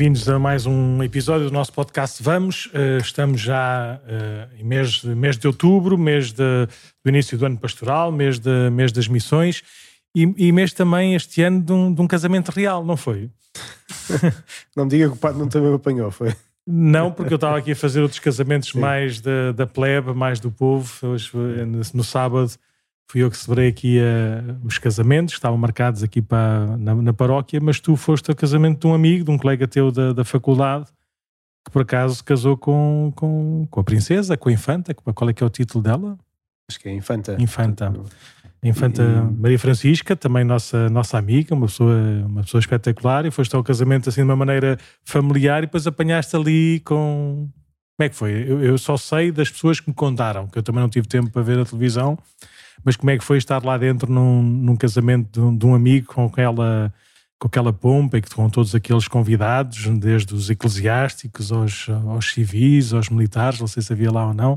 Bem-vindos a mais um episódio do nosso podcast Vamos. Uh, estamos já uh, em mês, mês de outubro, mês de, do início do ano pastoral, mês, de, mês das missões e, e mês também este ano de um, de um casamento real, não foi? não me diga que o padre não também me apanhou, foi? Não, porque eu estava aqui a fazer outros casamentos Sim. mais da, da plebe, mais do povo. Hoje, no sábado, fui eu que celebrei aqui uh, os casamentos, estavam marcados aqui para, na, na, paróquia, mas tu foste ao casamento de um amigo, de um colega teu da, da faculdade, que por acaso casou com, com, com a princesa, com a infanta. Qual é que é o título dela? Acho que é Infanta. Infanta. A Infanta e... Maria Francisca, também nossa, nossa amiga, uma pessoa, uma pessoa espetacular, e foste ao casamento assim de uma maneira familiar e depois apanhaste ali com. Como é que foi? Eu, eu só sei das pessoas que me contaram, que eu também não tive tempo para ver a televisão, mas como é que foi estar lá dentro num, num casamento de um, de um, amigo com aquela, com aquela pompa e com todos aqueles convidados, desde os eclesiásticos aos, aos civis, aos militares, não sei se havia lá ou não.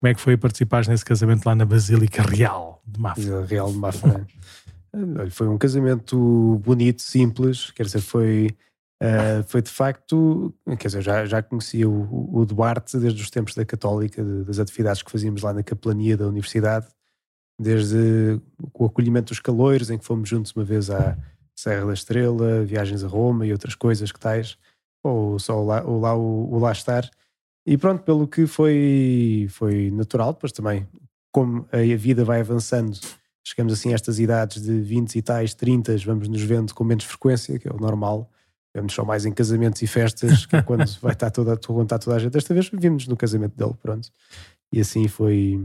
Como é que foi participar nesse casamento lá na Basílica Real de Mafra? Real de Mafra. foi um casamento bonito, simples, quer dizer, foi, uh, foi de facto, quer dizer, já, já conhecia o, o Duarte desde os tempos da Católica, de, das atividades que fazíamos lá na capelania da Universidade, desde o acolhimento dos caloiros, em que fomos juntos uma vez à Serra da Estrela, viagens a Roma e outras coisas que tais, ou só o lá, o, lá, o, o lá estar. E pronto, pelo que foi, foi natural, depois também, como a vida vai avançando, chegamos assim a estas idades de 20 e tais, 30, vamos nos vendo com menos frequência, que é o normal. Vemos só mais em casamentos e festas, que é quando vai estar toda, contar toda a gente. Desta vez vimos no casamento dele, pronto. E assim foi,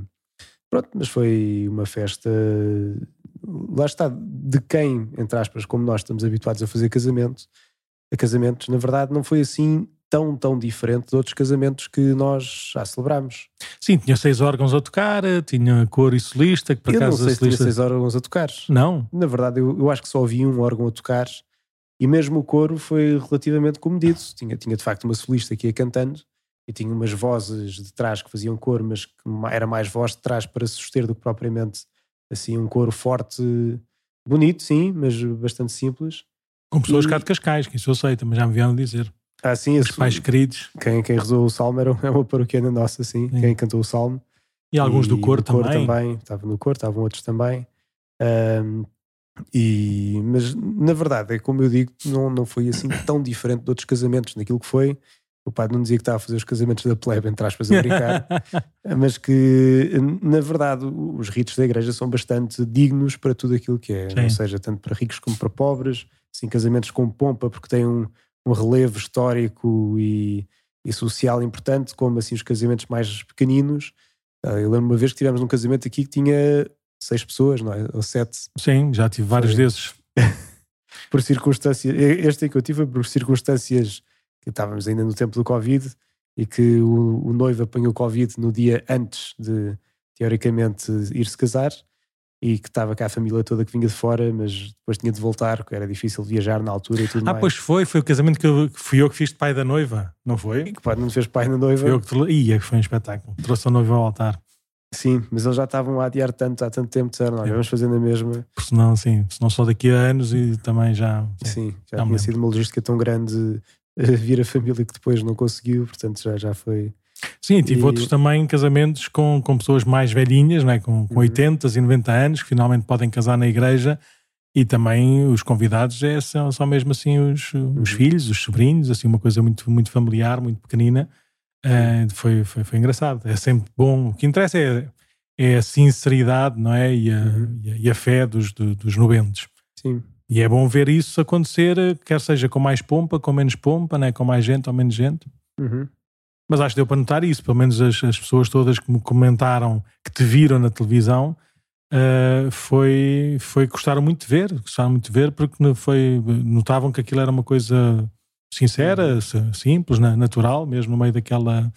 Pronto, mas foi uma festa, lá está, de quem, entre aspas, como nós estamos habituados a fazer casamento, a casamentos, na verdade não foi assim tão, tão diferente de outros casamentos que nós já celebramos. Sim, tinha seis órgãos a tocar, tinha cor e solista, que por eu acaso... não sei se tinha seis órgãos a tocar. Não? Na verdade, eu, eu acho que só havia um órgão a tocar e mesmo o coro foi relativamente comedido. Tinha, tinha de facto uma solista que ia cantando e tinha umas vozes de trás que faziam cor, mas que era mais voz de trás para suster do que propriamente assim um coro forte, bonito, sim, mas bastante simples. Com pessoas e... cá de Cascais, que isso eu sei, também já me vieram dizer. Ah, sim, Os pais queridos. Quem, quem rezou o salmo era uma paroquiana nossa, sim, sim. quem cantou o salmo. E alguns e do coro também. Cor também. Estava no coro, estavam outros também. Um, e, mas na verdade, é como eu digo, não, não foi assim tão diferente de outros casamentos naquilo que foi o padre não dizia que estava a fazer os casamentos da plebe, entre aspas, a brincar, mas que, na verdade, os ritos da igreja são bastante dignos para tudo aquilo que é, Sim. ou seja, tanto para ricos como para pobres, assim, casamentos com pompa, porque têm um, um relevo histórico e, e, social importante, como assim os casamentos mais pequeninos. Ah, eu lembro uma vez que tivemos um casamento aqui que tinha seis pessoas, não é? Ou sete. Sim, já tive vários Foi. desses. por circunstâncias, este que eu tive foi por circunstâncias que estávamos ainda no tempo do Covid e que o, o noivo apanhou Covid no dia antes de, teoricamente, ir-se casar e que estava cá a família toda que vinha de fora, mas depois tinha de voltar, porque era difícil viajar na altura e tudo ah, mais. pois foi, foi o casamento que, eu, que fui eu que fiz de pai da noiva, não foi? E que pai não fez pai da noiva. Foi eu que ia, que foi um espetáculo. Trouxe a noiva ao altar. Sim, mas eles já estavam a adiar tanto, há tanto tempo, disseram, não, vamos fazendo a mesma. Porque senão, sim, senão só daqui a anos e também já. Sim, já, já tinha sido uma logística tão grande vir a família que depois não conseguiu, portanto já, já foi. Sim, tive e... outros também casamentos com, com pessoas mais velhinhas, não é? com, com uhum. 80 e 90 anos, que finalmente podem casar na igreja, e também os convidados é, são, são mesmo assim os, uhum. os filhos, os sobrinhos, assim uma coisa muito, muito familiar, muito pequenina. Uh, foi, foi, foi engraçado. É sempre bom. O que interessa é, é a sinceridade não é? e, a, uhum. e, a, e a fé dos, dos noventos. Sim. E é bom ver isso acontecer, quer seja com mais pompa, com menos pompa, né? com mais gente ou menos gente. Uhum. Mas acho que deu para notar isso, pelo menos as, as pessoas todas que me comentaram, que te viram na televisão, uh, foi, foi gostaram muito de ver, gostaram muito de ver, porque foi, notavam que aquilo era uma coisa sincera, uhum. simples, natural, mesmo no meio daquela,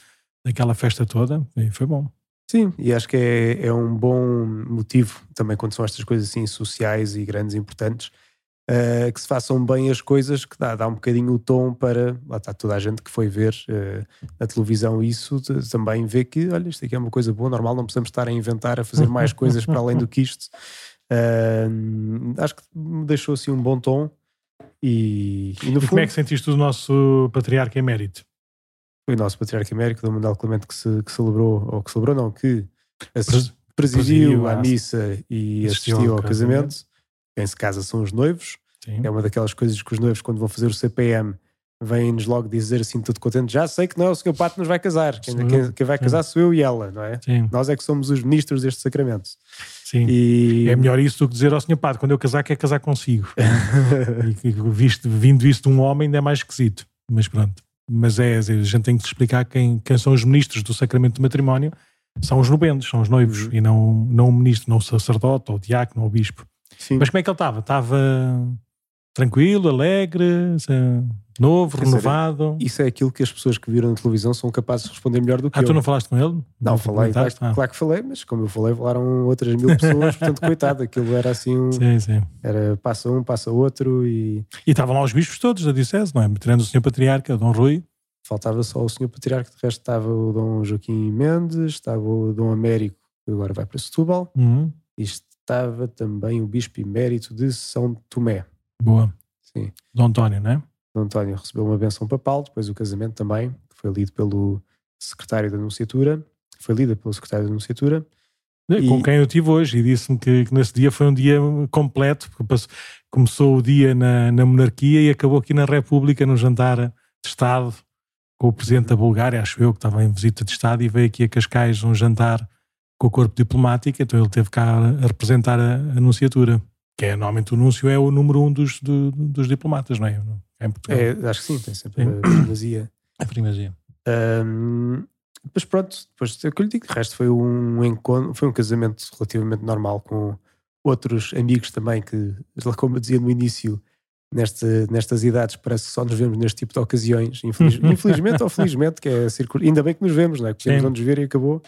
daquela festa toda, e foi bom. Sim, e acho que é, é um bom motivo também quando são estas coisas assim sociais e grandes e importantes uh, que se façam bem as coisas, que dá, dá um bocadinho o tom para. Lá está toda a gente que foi ver uh, na televisão isso, também vê que, olha, isto aqui é uma coisa boa, normal, não precisamos estar a inventar, a fazer mais coisas para além do que isto. Uh, acho que me deixou assim um bom tom. E, e no E fundo, como é que sentiste o nosso patriarca emérito? foi o nosso patriarca emérito, Dom Manuel Clemente, que, se, que celebrou, ou que celebrou, não, que presidiu presidiu à- missa e assistiu assistiu ao ao casamento. Quem se casa são os noivos. Sim. É uma daquelas coisas que os noivos, quando vão fazer o CPM, vêm-nos logo dizer assim, tudo contente: já sei que não é o senhor Pato que nos vai casar. Quem, quem- quem vai Sim. casar sou eu e ela, não é? Sim, Nós é que somos os ministros deste sacramento. sim. E É melhor isso do que dizer ao senhor padre, quando eu casar, quer casar consigo. e visto, vindo isso de um homem, ainda é mais esquisito. Mas pronto. Mas é, a gente tem que explicar quem, quem são os ministros do sacramento do matrimónio. São os nobendos, são os noivos, Uhum. e não, não o ministro, não o sacerdote, ou o diácono, ou o bispo. Sim. Mas como é que ele estava? Estava tranquilo, alegre, novo, Quer dizer, renovado? Isso é aquilo que as pessoas que viram na televisão são capazes de responder melhor do que Ah, eu. tu não falaste com ele? Não, falei, claro? Ah, claro que falei, mas como eu falei, falaram outras mil pessoas, portanto, coitado, aquilo era assim, um, Sim, sim. era passa um, passa outro e E estavam lá os bispos todos da Diocese, não é? Tirando o senhor patriarca, Dom Rui. faltava só o senhor patriarca, de resto estava o Dom Joaquim Mendes, estava o Dom Américo, que agora vai para Setúbal, Uhum. e estava também o Bispo Emérito de São Tomé. Boa. Sim. Dom António, não é? Dom António recebeu uma benção papal, depois o casamento também, que foi lido pelo secretário da Nunciatura, foi lida pelo secretário da Nunciatura, E- Com quem eu tive hoje e disse-me que, que nesse dia foi um dia completo, porque passou- começou o dia na, na monarquia e acabou aqui na República, no jantar de Estado, com o presidente da Bulgária, acho eu, que estava em visita de Estado, e veio aqui a Cascais um jantar com o corpo diplomático, então ele teve cá a representar a, a Nunciatura, que é normalmente o Núncio é o número um dos, do- dos diplomatas, não é? É em Portugal. é, acho que sim, tem sempre Sim. a primazia. a primazia. Depois pronto, depois é o que eu lhe digo, de resto foi um encontro, foi um casamento relativamente normal com outros amigos também que, como eu dizia no início, nesta, nestas idades parece que só nos vemos neste tipo de ocasiões, infeliz- infelizmente ou felizmente, que é circular, ainda bem que nos vemos, não é? Que temos onde nos ver e acabou.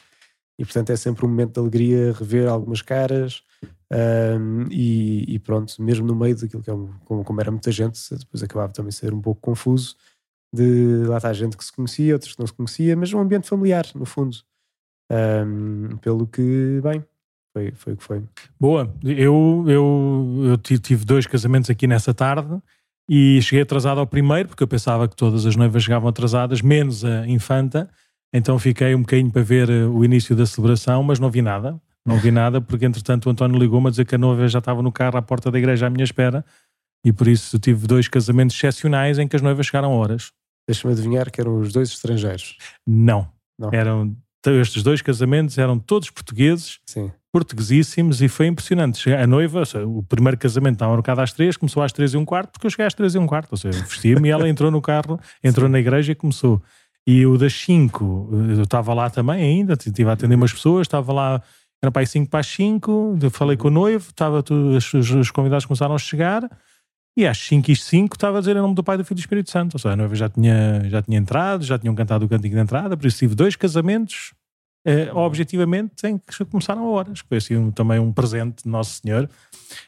E portanto é sempre um momento de alegria rever algumas caras ahm, e, e pronto, mesmo no meio daquilo que é um, como, como era muita gente, depois acabava também a ser um pouco confuso de lá está gente que se conhecia, outros que não se conhecia, mas um ambiente familiar, no fundo. Ahm, pelo que, bem, foi, foi o que foi. Boa, eu, eu, eu ti- tive dois casamentos aqui nessa tarde e cheguei atrasado ao primeiro, porque eu pensava que todas as noivas chegavam atrasadas, menos a infanta, então fiquei um bocadinho para ver eh, o início da celebração, mas não vi nada. Não vi nada, porque entretanto o António ligou-me a dizer que a noiva já estava no carro à porta da igreja à minha espera e por isso tive dois casamentos excepcionais em que as noivas chegaram horas. Deixa-me adivinhar que eram os dois estrangeiros. Não. Não. Eram, estes dois casamentos eram todos portugueses Sim. portuguesíssimos e foi impressionante. A noiva, seja, o primeiro casamento estava marcado às três, começou às três e um quarto, porque eu cheguei às três e um quarto. Ou seja, vestia-me e ela entrou no carro, entrou na igreja e começou. E o das cinco, eu estava lá também ainda, estive a atender umas pessoas, estava lá, era para aí cinco para as cinco, eu falei com o noivo, estava tu, os, os- os convidados começaram a chegar. E às 5 e 5 estava a dizer em nome do Pai, do Filho e do Espírito Santo. Ou seja, a noiva já tinha, já tinha entrado, já tinham cantado o cântico de entrada, por isso tive dois casamentos eh, objetivamente em que começaram a horas. Foi assim um- também um presente de Nosso Senhor.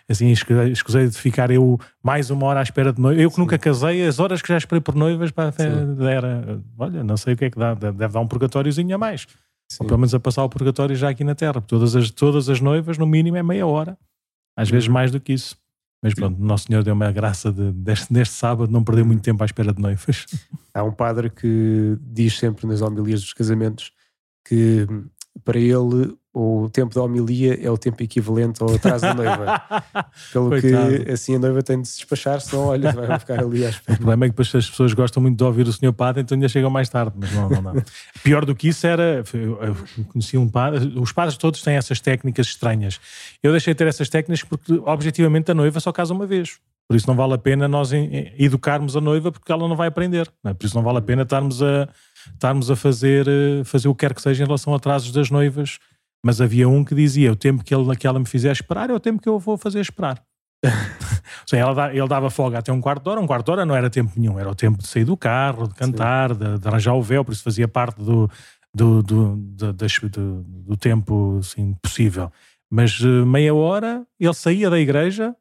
Assim, escusei, de ficar eu mais uma hora à espera de noiva. Eu que Sim. nunca casei, as horas que já esperei por noivas, Sim. era, olha, não sei o que é que dá, deve dar um purgatóriozinho a mais. Ou pelo menos a passar o purgatório já aqui na Terra. porque Todas as, todas as noivas, no mínimo, é meia hora. Às vezes mais do que isso. Mas pronto, Nosso Senhor deu-me a graça de, deste, deste sábado não perder muito tempo à espera de noivas. Há um padre que diz sempre nas homilias dos casamentos que hum, para ele o tempo da homilia é o tempo equivalente ao atraso da noiva. Pelo Coitado. que assim a noiva tem de se despachar, senão olha, vai ficar ali à O espera. problema é que depois as pessoas gostam muito de ouvir o senhor padre, então ainda chegam mais tarde, mas não, não dá. Pior do que isso era, eu conheci um padre, os padres todos têm essas técnicas estranhas. Eu deixei de ter essas técnicas porque objetivamente a noiva só casa uma vez. Por isso não vale a pena nós educarmos a noiva porque ela não vai aprender. não é? Por isso não vale a pena estarmos a, estarmos a fazer, eh, fazer o que quer que seja em relação a atrasos das noivas. Mas havia um que dizia: o tempo que, ele, que ela me fizer esperar é o tempo que eu vou fazer esperar. Seja, ele dava folga até um quarto de hora, um quarto de hora não era tempo nenhum, era o tempo de sair do carro, de cantar, de, de arranjar o véu, por isso fazia parte do, do, do, do, do- do tempo assim, possível. Mas eh, meia hora ele saía da igreja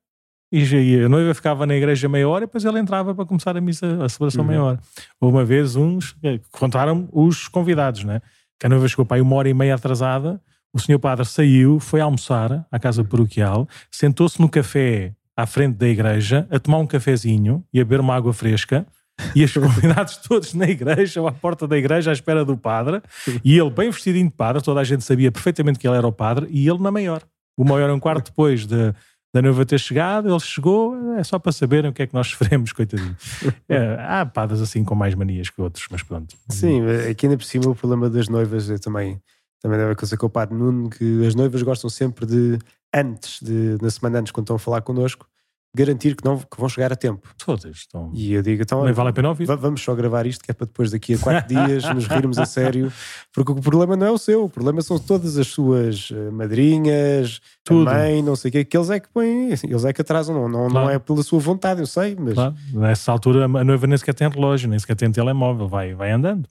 e, já ia- a noiva ficava na igreja meia hora e depois ele entrava para começar a missa, a celebração Uhum. meia hora. Uma vez uns, eh, contaram os convidados, né? que a noiva chegou para aí uma hora e meia atrasada, o senhor padre saiu, foi almoçar à casa paroquial, sentou-se no café à frente da igreja a tomar um cafezinho e a beber uma água fresca e os convidados todos na igreja ou à porta da igreja à espera do padre e ele bem vestidinho de padre, toda a gente sabia perfeitamente que ele era o padre e ele na maior. O maior um quarto depois de, da noiva ter chegado, ele chegou, é só para saberem o que é que nós sofremos, coitadinho. É, há padres assim com mais manias que outros, mas pronto. Sim, aqui ainda por cima o problema das noivas é também, também deve acontecer com o padre Nuno, que as noivas gostam sempre de, antes, de, na semana antes, quando estão a falar connosco, garantir que, não, que vão chegar a tempo. Todas estão. E eu digo, então, vale a pena ouvir. vamos só gravar isto, que é para depois daqui a quatro dias nos rirmos a sério, porque o problema não é o seu, o problema são todas as suas eh, madrinhas, Tudo. mãe, não sei o quê, que eles é que põem, assim, eles é que atrasam, não, não, Claro. não é pela sua vontade, eu sei, mas Claro. Nessa altura a noiva nem sequer tem relógio, nem sequer tem telemóvel, vai, vai andando.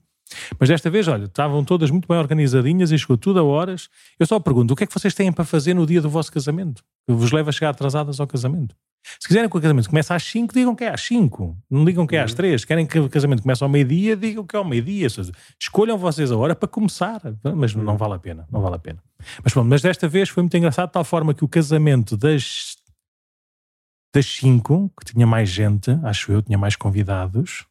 Mas desta vez, olha, estavam todas muito bem organizadinhas e chegou tudo a horas. Eu só pergunto, o que é que vocês têm para fazer no dia do vosso casamento? Que vos leva a chegar atrasadas ao casamento? Se quiserem que o casamento comece às 5, digam que é às 5. Não digam que é às 3. Querem que o casamento comece ao meio-dia, digam que é ao meio-dia. Escolham vocês a hora para começar. Mas não vale a pena, não vale a pena. Mas pronto, mas desta vez foi muito engraçado, de tal forma que o casamento das das 5, que tinha mais gente, acho eu, tinha mais convidados,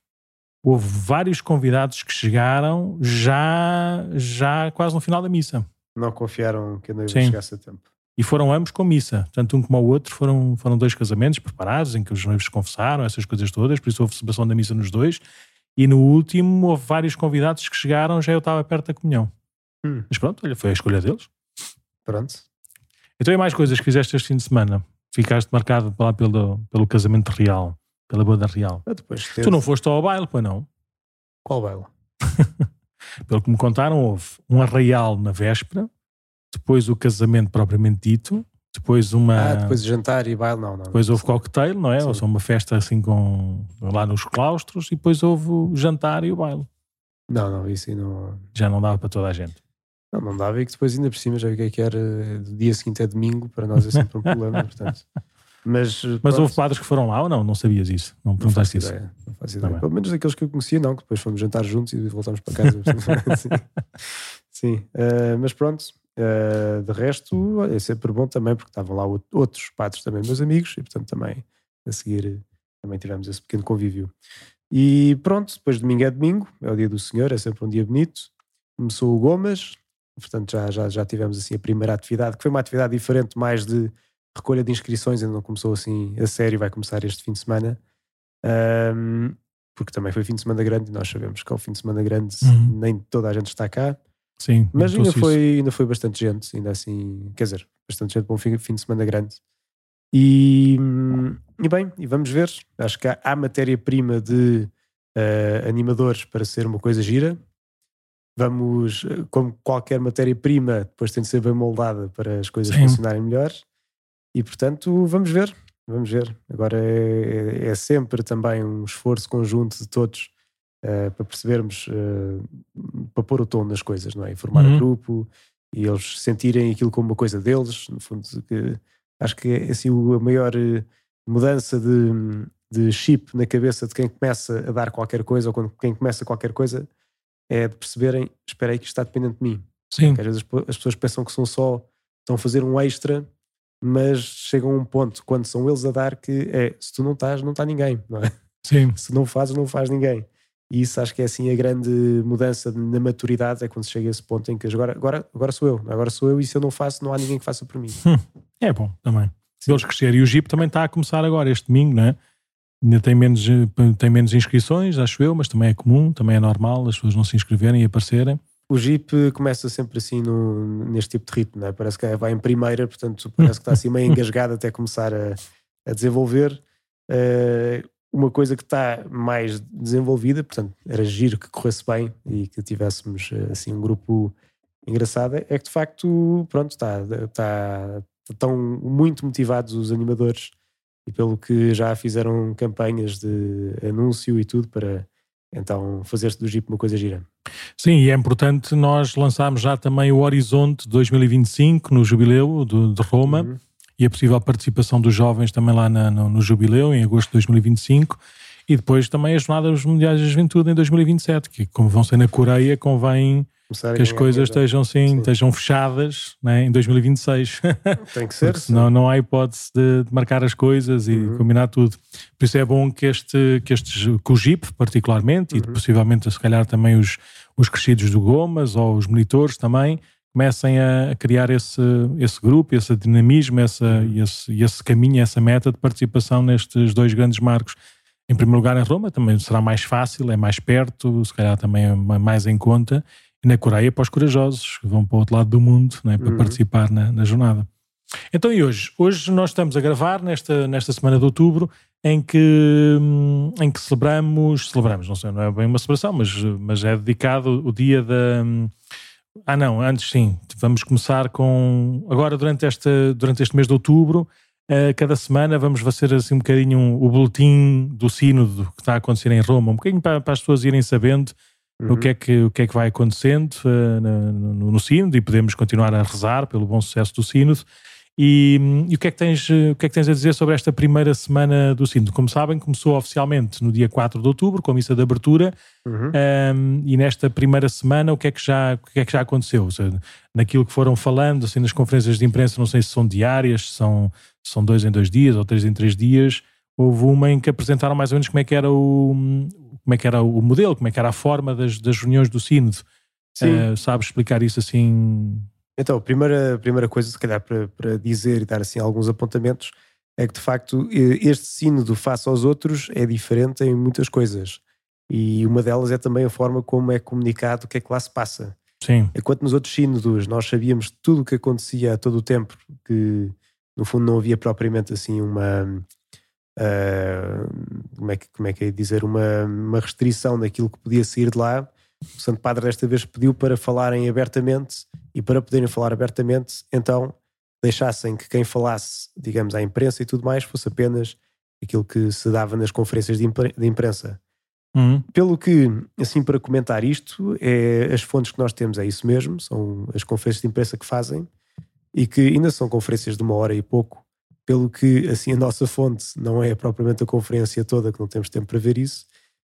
houve vários convidados que chegaram já, já quase no final da missa. não confiaram que a noiva Sim. chegasse a tempo. E foram ambos com missa. Tanto um como o outro foram, foram dois casamentos preparados, em que os noivos se confessaram, essas coisas todas, por isso houve celebração da missa nos dois. E no último houve vários convidados que chegaram, já eu estava perto da comunhão. Hum. Mas pronto, olha, foi a escolha deles. Pronto. Então e mais coisas que fizeste este fim de semana? Ficaste marcado lá pelo, pelo casamento real, pela boda real. Ah, Tu não foste ao baile, pois não? Qual baile? Pelo que me contaram, houve um arraial na véspera, depois o casamento propriamente dito, depois uma. Ah, depois jantar e baile, não, não. depois houve cocktail, não é? Sim. Ou seja, uma festa assim com. lá nos claustros, e depois houve o jantar e o baile. Não, não, isso aí não, Já não dava para toda a gente. não, não dava e que depois ainda por cima já vi o que é que era, do dia seguinte é domingo, para nós é sempre um problema, portanto. Mas, Mas pronto, houve padres que foram lá ou não? Não sabias isso? Não não perguntaste faço isso? ideia, não faço Tá ideia. bem. Pelo menos daqueles que eu conhecia, não, que depois fomos jantar juntos e voltámos para casa. sim, Sim. eh, mas pronto, eh, de resto olha, é sempre bom também, porque estavam lá out- outros padres também, meus amigos, e portanto também a seguir também tivemos esse pequeno convívio. E pronto, depois domingo é domingo, é o dia do Senhor, é sempre um dia bonito. Começou o Gomas, portanto já, já, já tivemos assim a primeira atividade, que foi uma atividade diferente, mais de recolha de inscrições, ainda não começou assim a sério, vai começar este fim de semana. Ahm, porque também foi fim de semana grande e nós sabemos que ao fim de semana grande Uhum. nem toda a gente está cá, Sim. mas ainda notou-se isso. foi, ainda foi bastante gente, ainda assim, quer dizer, bastante gente para um fim, fim de semana grande. E, e bem, e vamos ver. Acho que há, há matéria-prima de eh, animadores para ser uma coisa gira. Vamos, eh, como qualquer matéria-prima, depois tem de ser bem moldada para as coisas Sim. funcionarem melhor. E portanto, vamos ver. Vamos ver. Agora é, é sempre também um esforço conjunto de todos eh, para percebermos, eh, para pôr o tom nas coisas, não é? Informar Uhum. o grupo e eles sentirem aquilo como uma coisa deles. No fundo, que acho que é assim o- a maior eh, mudança de, de chip na cabeça de quem começa a dar qualquer coisa ou quando quem começa qualquer coisa é de perceberem, espera aí que isto está dependente de mim. Sim. Porque às vezes as pessoas pensam que são só, estão a fazer um extra, mas chegam a um ponto quando são eles a dar que é, se tu não estás, não está ninguém, não é? Sim. Se não fazes, não faz ninguém. E isso acho que é assim a grande mudança na maturidade, é quando se chega a esse ponto em que agora, agora, agora sou eu, agora sou eu e se eu não faço, não há ninguém que faça por mim. É bom também. Se eles crescerem. E o Jeep também está a começar agora, este domingo, não é? Ainda tem menos, eh, tem menos inscrições, acho eu, mas também é comum, também é normal as pessoas não se inscreverem e aparecerem. O Jeep começa sempre assim no, neste tipo de ritmo, não é? parece que vai em primeira, portanto parece que está assim meio engasgado até começar a, a desenvolver. Eh, uma coisa que está mais desenvolvida, portanto era giro que corresse bem e que tivéssemos eh, assim um grupo engraçado, é que de facto, pronto, está, está, estão muito motivados os animadores e pelo que já fizeram campanhas de anúncio e tudo para então fazer-se do Jeep uma coisa gira. Sim, e é importante nós lançarmos já também o Horizonte 2025 no Jubileu do- de Roma Uhum. e a possível participação dos jovens também lá na- no, no Jubileu, em agosto de 2025. E depois também as Jornadas Mundiais da Juventude em 2027, que como vão ser na Coreia, convém que as coisas estejam, sim, sim. estejam fechadas né, em 2026. Tem que ser. Porque senão não há hipótese de, de marcar as coisas e uhum. combinar tudo. Por isso é bom que, este, que estes, que o Jeep, particularmente, uhum. e possivelmente se calhar também os, os crescidos do Gomas ou os monitores também, comecem a criar esse, esse grupo, esse dinamismo, essa, uhum. esse, esse caminho, essa meta de participação nestes dois grandes marcos. Em primeiro lugar, em Roma, também será mais fácil, é mais perto, se calhar também é mais em conta na Coreia para os corajosos, que vão para o outro lado do mundo né, para uhum. participar na, na, jornada. Então, e hoje? Hoje nós estamos a gravar nesta, nesta semana de outubro em que, hum, em que celebramos, celebramos, não sei, não é bem uma celebração, mas, mas é dedicado o dia da. Hum, ah, não, antes sim, vamos começar com. Agora, durante, esta, durante este mês de outubro, uh, cada semana vamos fazer assim um bocadinho um, o boletim do sínodo que está a acontecer em Roma, um bocadinho para, para as pessoas irem sabendo uhum. o, que é que, o que é que vai acontecendo uh, no, no Sínodo e podemos continuar a rezar pelo bom sucesso do Sínodo. E, e, o, que é que tens, o que é que tens a dizer sobre esta primeira semana do Sínodo? Como sabem, começou oficialmente no dia 4 de outubro, com a missa de abertura, uhum. um, e nesta primeira semana o que é que já, o que é que já aconteceu? Seja, naquilo que foram falando, assim, nas conferências de imprensa, não sei se são diárias, se são, são dois em dois dias ou três em três dias, houve uma em que apresentaram mais ou menos como é que era o, como é que era o modelo, como é que era a forma das, das reuniões do sínodo. Sim. Uh, sabes explicar isso assim? Então, a primeira, primeira coisa, se calhar, para, para dizer e dar assim alguns apontamentos, é que de facto este sínodo face aos outros é diferente em muitas coisas. E uma delas é também a forma como é comunicado o que é que lá se passa. Sim. Enquanto nos outros sínodos nós sabíamos tudo o que acontecia a todo o tempo, que no fundo não havia propriamente assim uma uh, como, é que, como é que é dizer, uma, uma restrição daquilo que podia sair de lá. O Santo Padre desta vez pediu para falarem abertamente e para poderem falar abertamente, então deixassem que quem falasse, digamos, à imprensa e tudo mais fosse apenas aquilo que se dava nas conferências de, imprensa. Uhum. Pelo que, assim, para comentar isto, é, as fontes que nós temos é isso mesmo, são as conferências de imprensa que fazem e que ainda são conferências de uma hora e pouco, pelo que assim a nossa fonte não é propriamente a conferência toda, que não temos tempo para ver isso,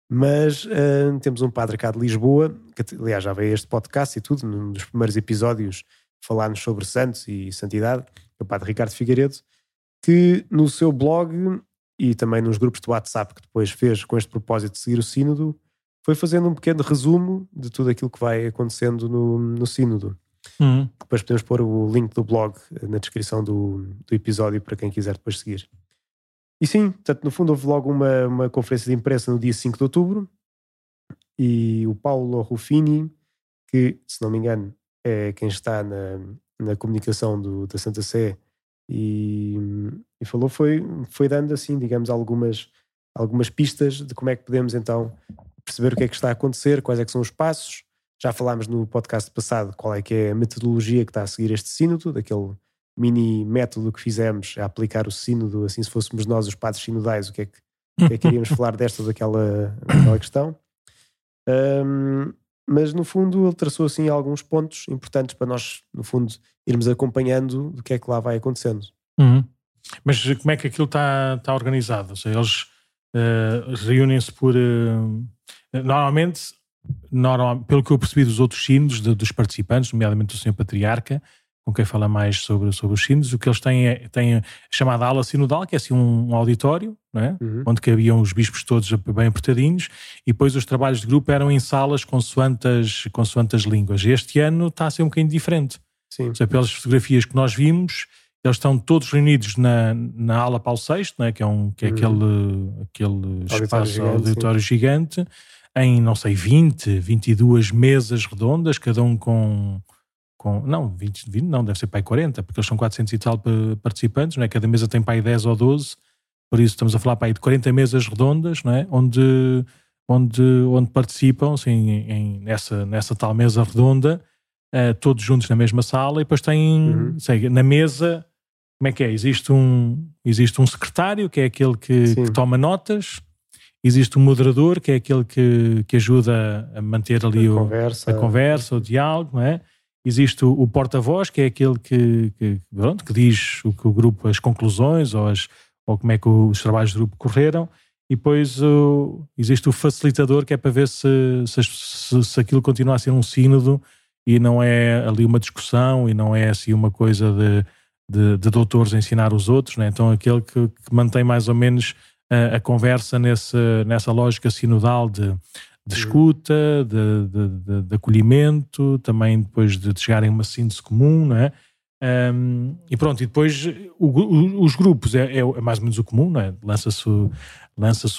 mas uh, temos um padre cá de Lisboa, que aliás já veio este podcast e tudo, num dos primeiros episódios falar-nos sobre santos e santidade, o padre Ricardo Figueiredo, que no seu blog e também nos grupos de WhatsApp que depois fez com este propósito de seguir o sínodo, foi fazendo um pequeno resumo de tudo aquilo que vai acontecendo no, no sínodo. Uhum. Depois podemos pôr o link do blog na descrição do, do episódio para quem quiser depois seguir. E sim, portanto, no fundo houve logo uma, uma conferência de imprensa no dia 5 de outubro e o Paulo Ruffini, que se não me engano é quem está na, na comunicação do, da Santa Sé e, e, falou, foi, foi dando assim, digamos, algumas, algumas pistas de como é que podemos então perceber o que é que está a acontecer, quais é que são os passos já falámos no podcast passado qual é que é a metodologia que está a seguir este sínodo, daquele mini método que fizemos a aplicar o sínodo, assim se fôssemos nós os padres sinodais, o que é que, que, é que iríamos falar desta ou daquela, daquela questão. Um, mas no fundo ele traçou assim alguns pontos importantes para nós, no fundo, irmos acompanhando do que é que lá vai acontecendo. Uhum. Mas como é que aquilo está, está organizado? Ou seja, eles uh, reúnem-se por. Uh, normalmente normal, pelo que eu percebi dos outros sinos, de, dos participantes, nomeadamente do Senhor Patriarca, com quem fala mais sobre, sobre os sinos, o que eles têm é têm a chamada ala sinodal, que é assim um, um auditório, é? uhum. onde cabiam os bispos todos bem apertadinhos, e depois os trabalhos de grupo eram em salas consoante as, consoante as línguas. Este ano está a ser um bocadinho diferente. Sim. Seja, pelas fotografias que nós vimos, eles estão todos reunidos na, na ala Paulo VI, é? que é, um, que é uhum. aquele, aquele espaço auditório, gigante, auditório gigante em, não sei, 20, 22 mesas redondas, cada um com. com não, 20, 20 não, deve ser para aí 40, porque eles são 400 e tal participantes, não é? cada mesa tem para aí 10 ou 12, por isso estamos a falar para aí de 40 mesas redondas, não é? onde, onde, onde participam assim, em, nessa, nessa tal mesa redonda, uh, todos juntos na mesma sala, e depois têm, uhum. sei, na mesa. Como é que é? Existe um, existe um secretário, que é aquele que, que toma notas, existe um moderador, que é aquele que, que ajuda a manter ali a, o, conversa. a conversa, o diálogo, não é? Existe o, o porta-voz, que é aquele que, que, pronto, que diz o que o grupo, as conclusões ou, as, ou como é que os trabalhos do grupo correram. e depois o, existe o facilitador que é para ver se, se, se, aquilo continua a ser um sínodo e não é ali uma discussão e não é assim uma coisa de, de, de doutores ensinar os outros, né? então aquele que, que, mantém mais ou menos a, a conversa nesse, nessa lógica sinodal de, de escuta, de, de, de, acolhimento, também depois de chegarem a uma síntese comum, não é? Um, e pronto, e depois o, o, os grupos é, é, é, mais ou menos o comum, não é? Lança-se o,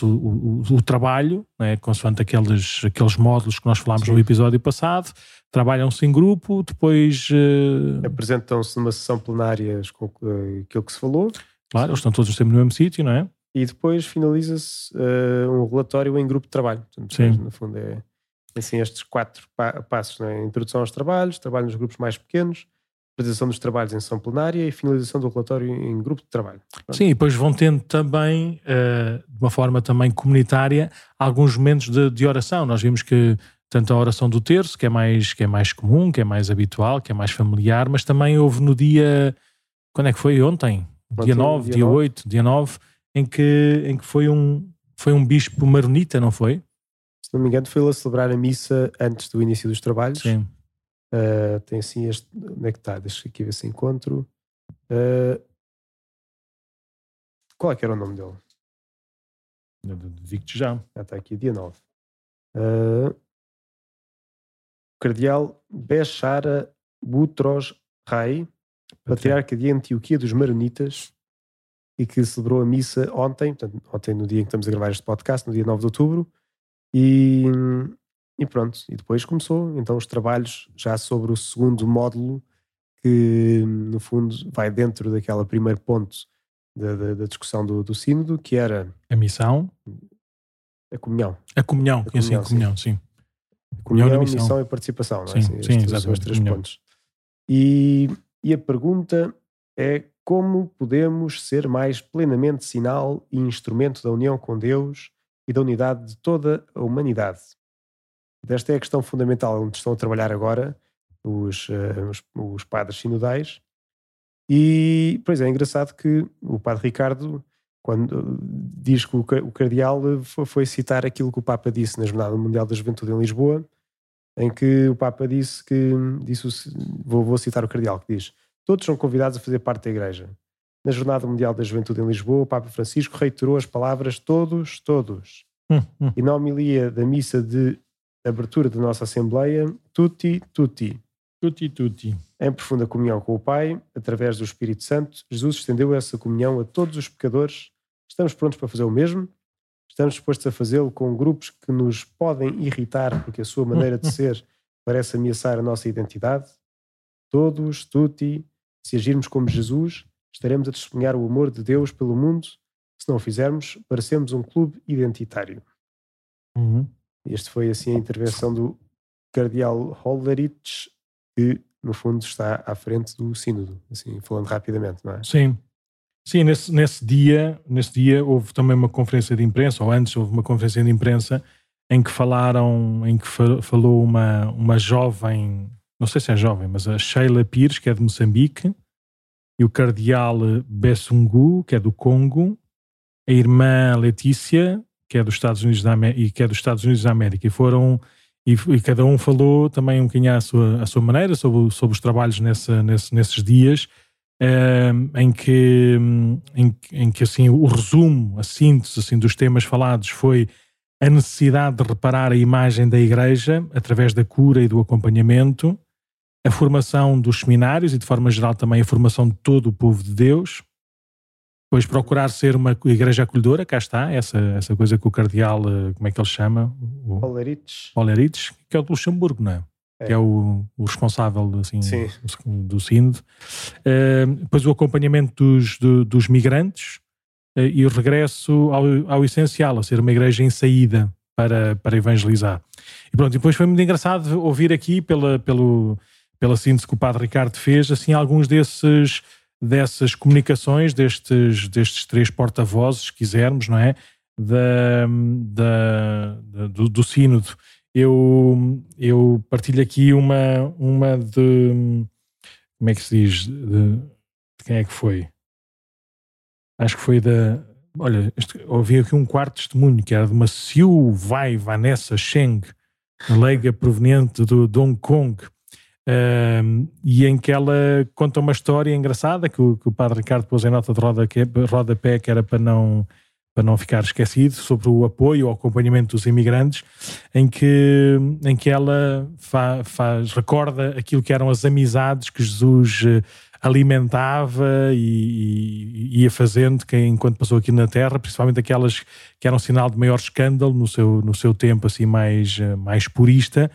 o, o, trabalho, é? consoante aqueles, aqueles módulos que nós falámos Sim. no episódio passado, trabalham-se em grupo, depois uh... apresentam-se numa sessão plenária com aquilo que se falou. Claro, eles estão todos sempre no mesmo sítio, não é? E depois finaliza-se uh, um relatório em grupo de trabalho. Portanto, Sim. no fundo, é assim estes quatro pa passos: é? introdução aos trabalhos, trabalho nos grupos mais pequenos, apresentação dos trabalhos em sessão plenária e finalização do relatório em grupo de trabalho. Pronto. Sim, e depois vão tendo também, uh, de uma forma também comunitária, alguns momentos de, de, oração. Nós vimos que tanto a oração do terço, que é, mais, que é mais comum, que é mais habitual, que é mais familiar, mas também houve no dia, quando é que foi? Ontem? Ontem dia 9, dia, dia 9. 8, dia 9, em que, em que foi, um, foi um bispo maronita, não foi? Se não me engano, foi ele a celebrar a missa antes do início dos trabalhos. Sim Uh, tem assim este. Onde é que está? Deixa aqui ver se encontro. Uh, qual é que era o nome dele? Digo-te já. Já está aqui, dia 9. Uh, Cardeal Bechara Butros Rai, patriarca de Antioquia dos Maronitas, e que celebrou a missa ontem, portanto, ontem no dia em que estamos a gravar este podcast, no dia 9 de outubro, e e pronto, e depois começou então os trabalhos já sobre o segundo módulo que no fundo vai dentro daquela primeiro ponto da, da, da discussão do, do sínodo, que era a missão, a comunhão. A comunhão, a comunhão, sim, a comunhão, sim. sim. A comunhão, comunhão missão. missão e participação, não é? Sim, sim, estes são os três pontos. E, e a pergunta é como podemos ser mais plenamente sinal e instrumento da união com Deus e da unidade de toda a humanidade. Esta é a questão fundamental onde estão a trabalhar agora os, uh, os, os, padres sinodais. E, pois é, é engraçado que o padre Ricardo, quando diz que o, o cardeal foi, foi, citar aquilo que o Papa disse na Jornada Mundial da Juventude em Lisboa, em que o Papa disse que, disse, vou, vou citar o cardeal, que diz, todos são convidados a fazer parte da Igreja. Na Jornada Mundial da Juventude em Lisboa, o Papa Francisco reiterou as palavras todos, todos. Hum, hum. E na homilia da missa de abertura da nossa Assembleia, tutti, tutti. Tutti, tutti. Em profunda comunhão com o Pai, através do Espírito Santo, Jesus estendeu essa comunhão a todos os pecadores. Estamos prontos para fazer o mesmo? Estamos dispostos a fazê-lo com grupos que nos podem irritar porque a sua maneira de ser parece ameaçar a nossa identidade? Todos, tutti, se agirmos como Jesus, estaremos a testemunhar o amor de Deus pelo mundo. Se não o fizermos, parecemos um clube identitário. Uhum. Este foi assim a intervenção do cardeal Hollerich, que no fundo está à frente do sínodo, assim, falando rapidamente, não é? Sim. Sim, nesse, nesse dia, nesse dia houve também uma conferência de imprensa, ou antes houve uma conferência de imprensa em que falaram, em que falou uma, uma jovem, não sei se é jovem, mas a Sheila Pires, que é de Moçambique, e o cardeal Bessungu, que é do Congo, a irmã Letícia, que é dos Estados Unidos da América, e que é dos Estados Unidos da América e foram e, e, cada um falou também um bocadinho à sua, à sua maneira sobre, sobre os trabalhos nessa, nesse, nesses dias eh, em que em, em, que assim o resumo, a síntese assim dos temas falados foi a necessidade de reparar a imagem da Igreja através da cura e do acompanhamento, a formação dos seminários e de forma geral também a formação de todo o povo de Deus, Pois procurar ser uma igreja acolhedora, cá está, essa, essa coisa que o cardeal, eh, como é que ele chama? O Olerich. que é o de Luxemburgo, não é? é. Que é o, o responsável assim, do, do sínodo. Uh, depois o acompanhamento dos, do, dos migrantes uh, e o regresso ao, ao essencial, a ser uma igreja em saída para, para evangelizar. E pronto, depois foi muito engraçado ouvir aqui pela, pelo, pela síntese que o padre Ricardo fez, assim, alguns desses dessas comunicações, destes, destes três porta-vozes, se quisermos, não é? Da, da, da do, do, sínodo. Eu, eu partilho aqui uma, uma de. Como é que se diz? De, de quem é que foi? Acho que foi da, olha, este, ouvi aqui um quarto testemunho que era de uma Siu Vai Vanessa Cheng, leiga proveniente do, de Hong Kong, e em que ela conta uma história engraçada que o, que o padre Ricardo pôs em nota de rodapé, que era para não, para não ficar esquecido, sobre o apoio, o acompanhamento dos imigrantes, em que, em que ela fa, faz, recorda aquilo que eram as amizades que Jesus eh, alimentava e, e, ia fazendo que, enquanto passou aqui na Terra, principalmente aquelas que eram sinal de maior escândalo no seu, no seu tempo assim mais, eh, mais purista,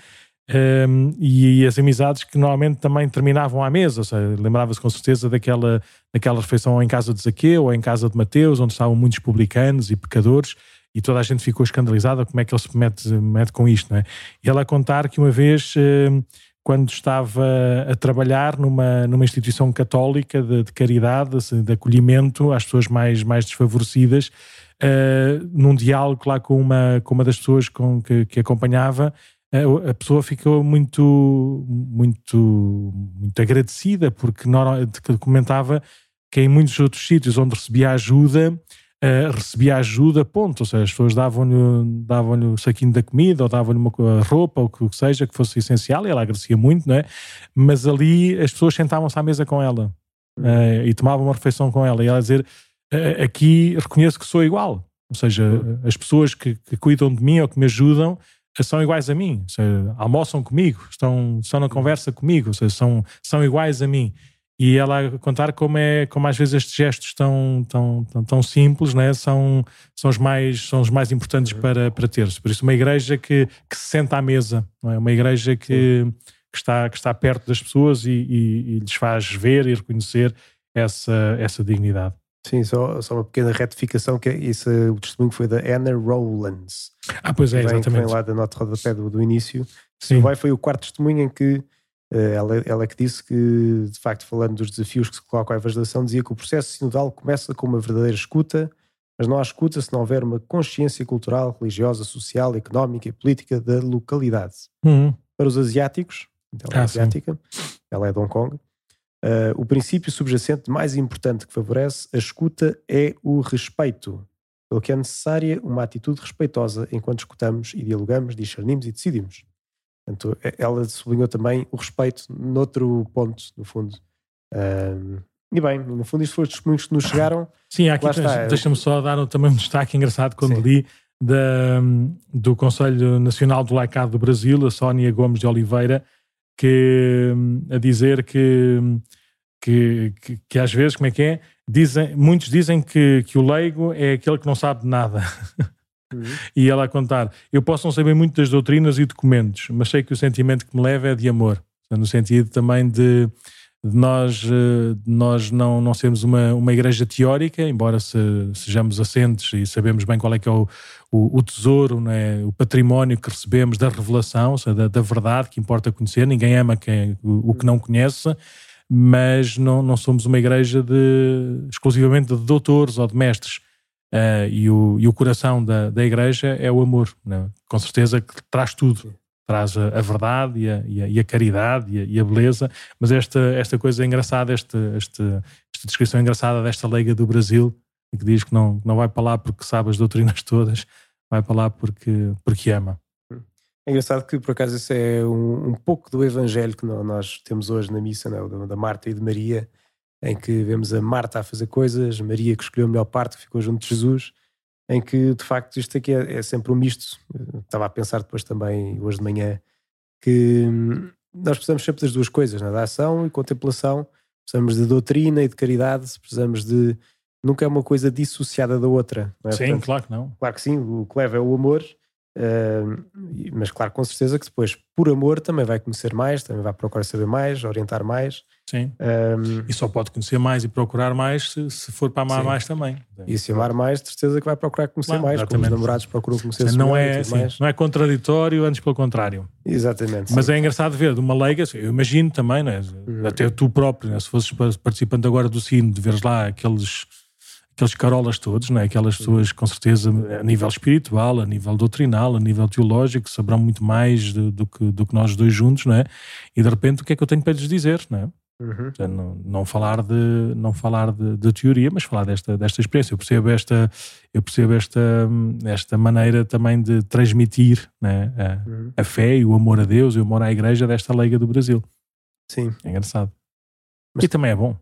um, e, as amizades que normalmente também terminavam à mesa, lembrava-se com certeza daquela, daquela refeição em casa de Zaqueu ou em casa de Mateus, onde estavam muitos publicanos e pecadores, e toda a gente ficou escandalizada como é que ele se mete, mete com isto, não é? E ela a contar que uma vez, quando estava a trabalhar numa, numa instituição católica de, de caridade, de acolhimento às pessoas mais, mais desfavorecidas, uh, num diálogo lá com uma, com uma das pessoas com, que, que acompanhava, a pessoa ficou muito, muito, muito agradecida porque comentava que em muitos outros sítios onde recebia ajuda, uh, recebia ajuda, ponto. Ou seja, as pessoas davam-lhe davam o saquinho da comida ou davam-lhe uma roupa ou o que seja que fosse essencial e ela agradecia muito, não é? Mas ali as pessoas sentavam-se à mesa com ela uh, e tomavam uma refeição com ela e ela dizer: uh, Aqui reconheço que sou igual. Ou seja, as pessoas que, que cuidam de mim ou que me ajudam são iguais a mim, seja, almoçam comigo, estão, estão na conversa comigo, seja, são, são iguais a mim. E ela a contar como é, como às vezes estes gestos tão, tão, tão, tão simples, né? são, são, os mais, são os mais importantes para, para ter-se. Por isso, uma igreja que, que se senta à mesa, não é? uma igreja que, que, está, que está perto das pessoas e, e, e lhes faz ver e reconhecer essa, essa dignidade. Sim, só, só uma pequena retificação, que é isso, o testemunho foi da Anna Rowlands. Ah, pois é, vem, exatamente. Vem lá da nota rodapé do, do início. Sim. Vai foi o quarto testemunho em que uh, ela, ela que disse que, de facto, falando dos desafios que se colocam à evangelização, dizia que o processo sinodal começa com uma verdadeira escuta, mas não há escuta se não houver uma consciência cultural, religiosa, social, económica e política da localidade. Uhum. Para os asiáticos, então é ah, asiática, sim. ela é de Hong Kong, Uh, o princípio subjacente mais importante que favorece a escuta é o respeito, pelo que é necessária uma atitude respeitosa enquanto escutamos e dialogamos, discernimos e decidimos. Portanto, ela sublinhou também o respeito noutro ponto, no fundo. Uh, e bem, no fundo, isto foram os testemunhos que nos chegaram. Sim, aqui deixa-me só dar também um destaque engraçado quando Sim. li da, do Conselho Nacional do Laicado do Brasil, a Sónia Gomes de Oliveira, que a dizer que, que, que, que, às vezes, como é que é? Dizem, muitos dizem que, que o leigo é aquele que não sabe nada. Uhum. e ela a contar: Eu posso não saber muito das doutrinas e documentos, mas sei que o sentimento que me leva é de amor. No sentido também de, de nós, eh, de nós não, não sermos uma, uma igreja teórica, embora se, sejamos assentes e sabemos bem qual é que é o, o, o tesouro, né, o património que recebemos da revelação, seja, da, da, verdade que importa conhecer. Ninguém ama quem, o, o que não conhece, mas não, não somos uma igreja de, exclusivamente de doutores ou de mestres. Uh, e, o, e o coração da, da igreja é o amor, né? com certeza que traz tudo traz a, a verdade e a, e, a, e a, caridade e a, e a, beleza, mas esta, esta coisa engraçada, esta, esta, esta descrição engraçada desta leiga do Brasil, que diz que não, não vai para lá porque sabe as doutrinas todas, vai para lá porque, porque ama. É engraçado que, por acaso, isso é um, um pouco do evangelho que nós temos hoje na missa, não, é? da Marta e de Maria, em que vemos a Marta a fazer coisas, Maria que escolheu a melhor parte, que ficou junto de Jesus, em que de facto isto aqui é, é sempre um misto. estava a pensar depois também, hoje de manhã, que hum, nós precisamos sempre das duas coisas, né? da ação e contemplação, precisamos de doutrina e de caridade, precisamos de. Nunca é uma coisa dissociada da outra. É? Sim, Portanto, claro que não. Claro que sim, o que leva é o amor, Uh, mas claro, com certeza que depois, por amor, também vai conhecer mais, também vai procurar saber mais, orientar mais. Sim. Um, e só pode conhecer mais e procurar mais se, se for para amar sim. mais também. E se amar mais, de certeza que vai procurar conhecer claro, mais, exatamente. como os namorados procuram conhecer não é, mais. Não é contraditório, antes pelo contrário. Exatamente. Mas sim. é engraçado ver de uma leiga, eu imagino também, né? Uhum. até tu próprio, né? se fosses participante agora do sino, de veres lá aqueles aqueles carolas todos, né? aquelas pessoas com certeza a nível espiritual, a nível doutrinal, a nível teológico, saberão muito mais do, do, que, do que nós dois juntos, não é? E de repente o que é que eu tenho para lhes dizer, não é? Uhum. Não, não, falar de não falar de, de, teoria, mas falar desta desta experiência. Eu percebo esta eu percebo esta esta maneira também de transmitir né, a, uhum. a fé e o amor a Deus e o amor à Igreja desta Leiga do Brasil. Sim, é engraçado. Mas, e também é bom.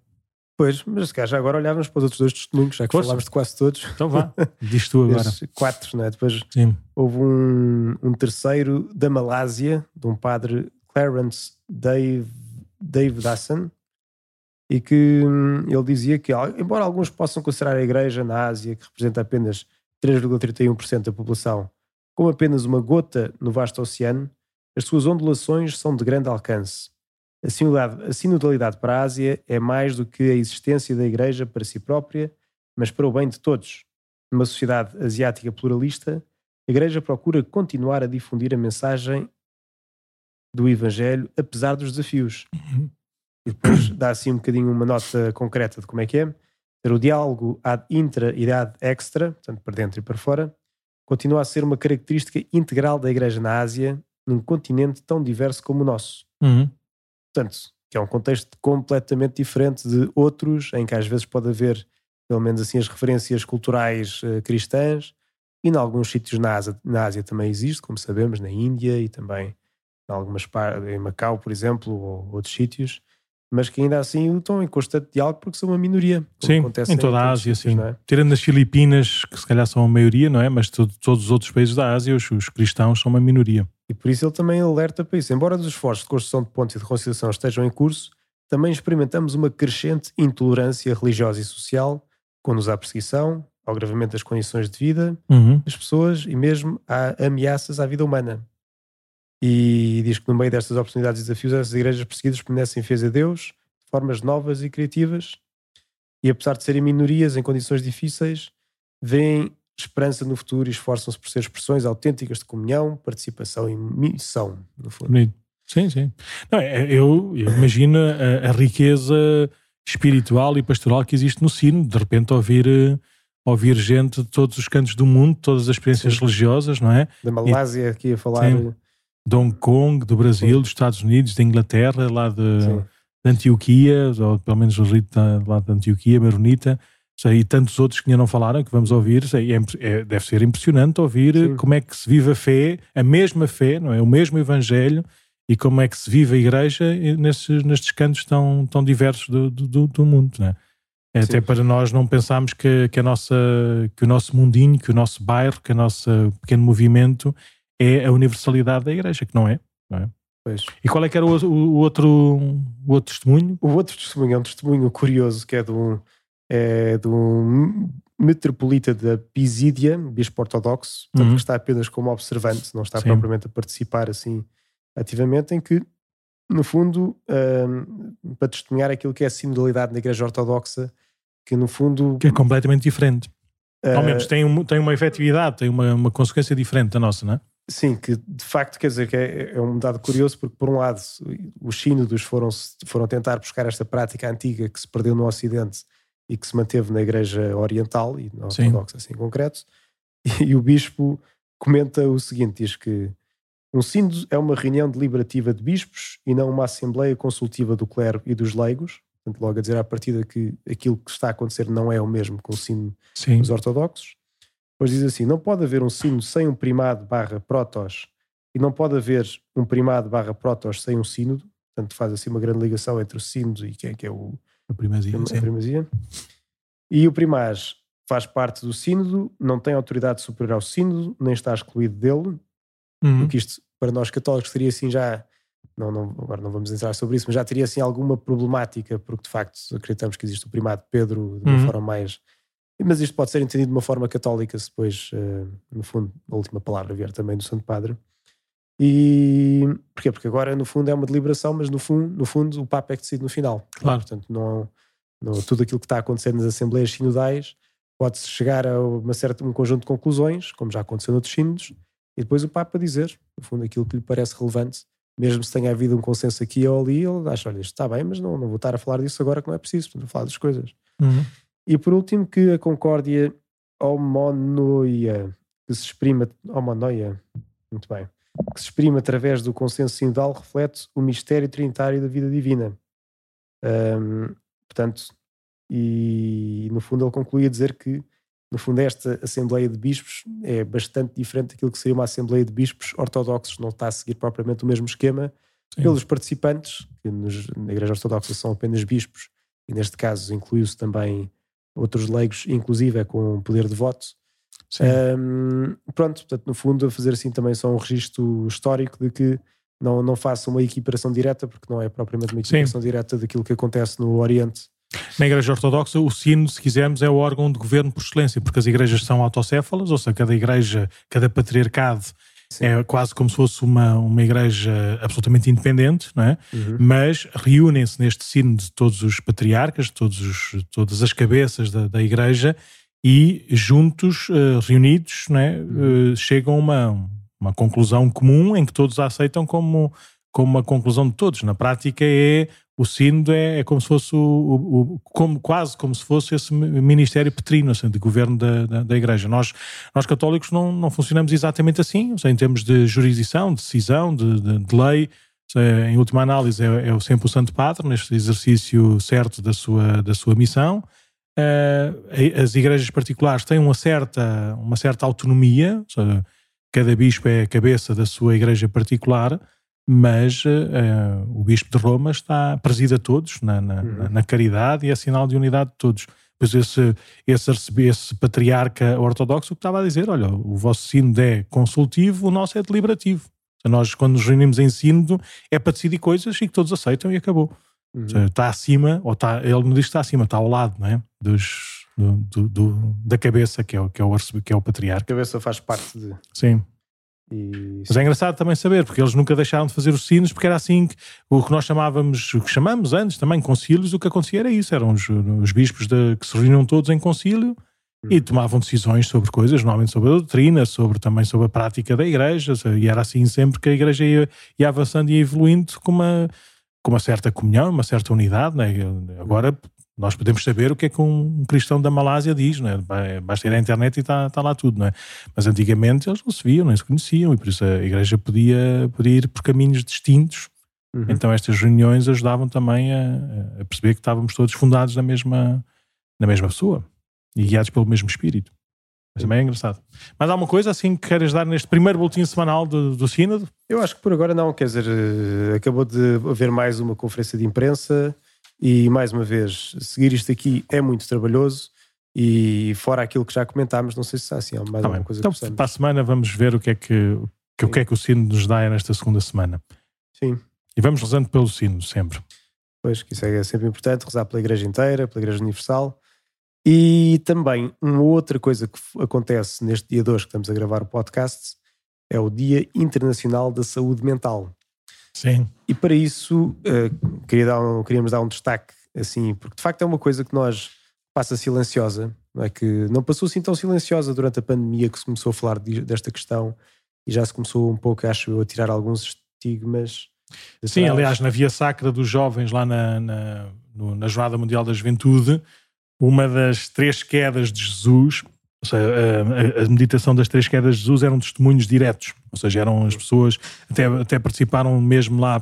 Pois, mas se calhar já agora olhávamos para os outros dois testemunhos, já que Força. falámos de quase todos. Então vá, diz tu agora. quatro, não é? Depois Sim. houve um, um terceiro da Malásia, de um padre Clarence Dave, Dave Dasson, e que hum, ele dizia que, embora alguns possam considerar a Igreja na Ásia, que representa apenas 3,31% da população, como apenas uma gota no vasto oceano, as suas ondulações são de grande alcance. A sinodalidade para a Ásia é mais do que a existência da Igreja para si própria, mas para o bem de todos. Numa sociedade asiática pluralista, a Igreja procura continuar a difundir a mensagem do Evangelho, apesar dos desafios. E depois dá assim um bocadinho uma nota concreta de como é que é. O diálogo ad intra e ad extra, portanto, para dentro e para fora, continua a ser uma característica integral da Igreja na Ásia, num continente tão diverso como o nosso. Uhum. Portanto, que é um contexto completamente diferente de outros, em que às vezes pode haver, pelo menos assim, as referências culturais uh, cristãs, e em alguns sítios na Ásia, na Ásia também existe, como sabemos, na Índia e também em algumas em Macau, por exemplo, ou outros sítios, mas que ainda assim estão em constante diálogo porque são uma minoria. Sim, em toda a Ásia, sim. É? Tirando as Filipinas, que se calhar são a maioria, não é? Mas todo, todos os outros países da Ásia, os, os cristãos são uma minoria. E por isso ele também alerta para isso. Embora os esforços de construção de pontos e de reconciliação estejam em curso, também experimentamos uma crescente intolerância religiosa e social, quando há perseguição, ao agravamento das condições de vida uhum. das pessoas e mesmo há ameaças à vida humana. E diz que no meio destas oportunidades e desafios, as igrejas perseguidas permanecem fiéis a Deus de formas novas e criativas e apesar de serem minorias em condições difíceis, veem esperança no futuro e esforçam-se por ser expressões autênticas de comunhão, participação e missão, no fundo. Sim, sim. Não, é, eu, eu imagino a, a, riqueza espiritual e pastoral que existe no sino, de repente ouvir ouvir gente de todos os cantos do mundo, todas as experiências sim. religiosas, não é? Da Malásia, aqui a falar. Sim. De Hong Kong, do Brasil, sim. dos Estados Unidos, da Inglaterra, lá de, de Antioquia, ou pelo menos o rito lá de Antioquia, Maronita, e tantos outros que ainda não falaram, que vamos ouvir, é, é, deve ser impressionante ouvir Sim. como é que se vive a fé, a mesma fé, não é? O mesmo Evangelho e como é que se vive a Igreja nestes, nestes cantos tão, tão diversos do, do, do mundo, não é? é até para nós não pensarmos que, que, a nossa, que o nosso mundinho, que o nosso bairro, que o nosso pequeno movimento é a universalidade da Igreja, que não é. Não é? Pois. E qual é que era o, o, o, outro, o outro testemunho? O outro testemunho é um testemunho curioso que é de um, é do metropolita da Pisídia, bispo ortodoxo, portanto, uhum. que está apenas como observante, não está Sim. propriamente a participar assim ativamente, em que, no fundo, um, para testemunhar aquilo que é a sinodalidade na Igreja Ortodoxa, que no fundo. Que é completamente diferente. Uh, Ao menos tem, um, tem uma efetividade, tem uma, uma consequência diferente da nossa, não é? Sim, que de facto quer dizer que é, é, um dado curioso, porque por um lado os sínodos foram, foram tentar buscar esta prática antiga que se perdeu no Ocidente e que se manteve na Igreja Oriental e na Ortodoxa assim em concreto. E, o bispo comenta o seguinte: diz que um sínodo é uma reunião deliberativa de bispos e não uma assembleia consultiva do clero e dos leigos. Portanto, logo a dizer à partida que aquilo que está a acontecer não é o mesmo com o sino dos ortodoxos. Depois diz assim: não pode haver um sino sem um primado barra protos e não pode haver um primado barra protos sem um sínodo. Portanto, faz assim uma grande ligação entre o sínodo e quem é que é o, a primazia. A primazia. E o primaz faz parte do sínodo, não tem autoridade superior ao sínodo, nem está excluído dele. Uhum. que isto, para nós católicos, seria assim já... Não, não, agora não vamos entrar sobre isso, mas já teria assim alguma problemática, porque de facto acreditamos que existe o primado de Pedro de uma uhum. forma mais... Mas isto pode ser entendido de uma forma católica, se depois, uh, no fundo, a última palavra vier também do Santo Padre. E porquê? Porque agora, no fundo, é uma deliberação, mas no fundo, no fundo o Papa é que decide no final. Claro. Portanto, não, não, tudo aquilo que está a acontecer nas Assembleias Sinodais pode-se chegar a uma certa, um conjunto de conclusões, como já aconteceu noutros sínodos, e depois o Papa dizer, no fundo, aquilo que lhe parece relevante, mesmo se tenha havido um consenso aqui ou ali, ele acha, olha, isto está bem, mas não, não vou estar a falar disso agora que não é preciso, vou falar das coisas. Uhum. E por último, que a concórdia homonoia, que se exprime, homonoia, muito bem, que se exprime através do consenso sinodal reflete o mistério trinitário da vida divina. Um, portanto, e no fundo ele conclui a dizer que no fundo esta Assembleia de Bispos é bastante diferente daquilo que seria uma Assembleia de Bispos ortodoxos, não está a seguir propriamente o mesmo esquema Sim. pelos participantes, que nos, na Igreja Ortodoxa são apenas bispos, e neste caso incluiu-se também outros leigos, inclusive é com poder de voto. Um, pronto, portanto, no fundo, a fazer assim também só um registro histórico de que não, não faça uma equiparação direta, porque não é propriamente uma equiparação Sim. direta daquilo que acontece no Oriente. Na Igreja Ortodoxa, o sino, se quisermos, é o órgão de governo por excelência, porque as igrejas são autocéfalas, ou seja, cada igreja, cada patriarcado Sim. é quase como se fosse uma, uma igreja absolutamente independente, não é? Uhum. Mas reúnem-se neste sino de todos os patriarcas, todos os, todas as cabeças da, da igreja e juntos, uh, reunidos, é? Uhum. Uh, chegam a uma, uma conclusão comum em que todos a aceitam como, como uma conclusão de todos. Na prática é o sínodo é, é, como se fosse o, o, como, quase como se fosse esse ministério petrino assim, de governo da, da, da, Igreja. Nós, nós católicos não, não funcionamos exatamente assim, em termos de jurisdição, de decisão, de, de, de lei. Em última análise, é, é sempre o Santo Padre, neste exercício certo da sua, da sua missão. Uh, as igrejas particulares têm uma certa, uma certa autonomia, seja, cada bispo é a cabeça da sua igreja particular, mas uh, o Bispo de Roma está presida a todos na, na, uhum. na, caridade e é sinal de unidade de todos. Pois esse, esse, esse patriarca ortodoxo que estava a dizer: olha, o vosso sínodo é consultivo, o nosso é deliberativo. Nós, quando nos reunimos em sínodo, é para decidir coisas e que todos aceitam e acabou. Uhum. Seja, está acima, ou está, ele me diz que está acima, está ao lado não é? Dos, do, do, da cabeça, que é, o, que, é o, que é o patriarca. A cabeça faz parte de. Sim. E... Mas é engraçado também saber, porque eles nunca deixaram de fazer os sinos, porque era assim que o que nós chamávamos, o que chamamos antes também concílios, o que acontecia era isso: eram os, os bispos de, que se reuniam todos em concílio e hum. tomavam decisões sobre coisas, normalmente sobre a doutrina, sobre, também sobre a prática da igreja, e era assim sempre que a igreja ia, ia avançando e evoluindo com uma, com uma certa comunhão, uma certa unidade. Né? Agora nós podemos saber o que é que um cristão da Malásia diz, não é? Basta ir à internet e está tá lá tudo, não é? Mas antigamente eles não se viam, nem se conheciam, e por isso a igreja podia, podia ir por caminhos distintos. Uhum. Então estas reuniões ajudavam também a, a, perceber que estávamos todos fundados na mesma, na mesma pessoa e guiados pelo mesmo espírito. Mas também é engraçado. Mas há uma coisa assim que queres dar neste primeiro boletim semanal do, do Sínodo? Eu acho que por agora não, quer dizer, eh, acabou de haver mais uma conferência de imprensa e mais uma vez, seguir isto aqui é muito trabalhoso. E fora aquilo que já comentámos, não sei se há assim, há mais tá alguma coisa então, que Para a semana vamos ver o que é que, que o que é que o sino nos dá nesta segunda semana. Sim. E vamos rezando pelo sino sempre. Pois, que isso é sempre importante, rezar pela Igreja inteira, pela Igreja Universal. E também uma outra coisa que acontece neste dia 2 que estamos a gravar o podcast é o Dia Internacional da Saúde Mental. Sim. E para isso uh, queria dar um, queríamos dar um destaque, assim, porque de facto é uma coisa que nós passa silenciosa, não é? Que não passou assim tão silenciosa durante a pandemia que se começou a falar de, desta questão e já se começou um pouco, acho eu, a tirar alguns estigmas. Sim, aliás, na Via Sacra dos Jovens, lá na, na, no, na Jornada Mundial da Juventude, uma das três quedas de Jesus ou seja, a, a, meditação das três quedas de Jesus eram testemunhos diretos, ou seja, eram as pessoas, até, até participaram mesmo lá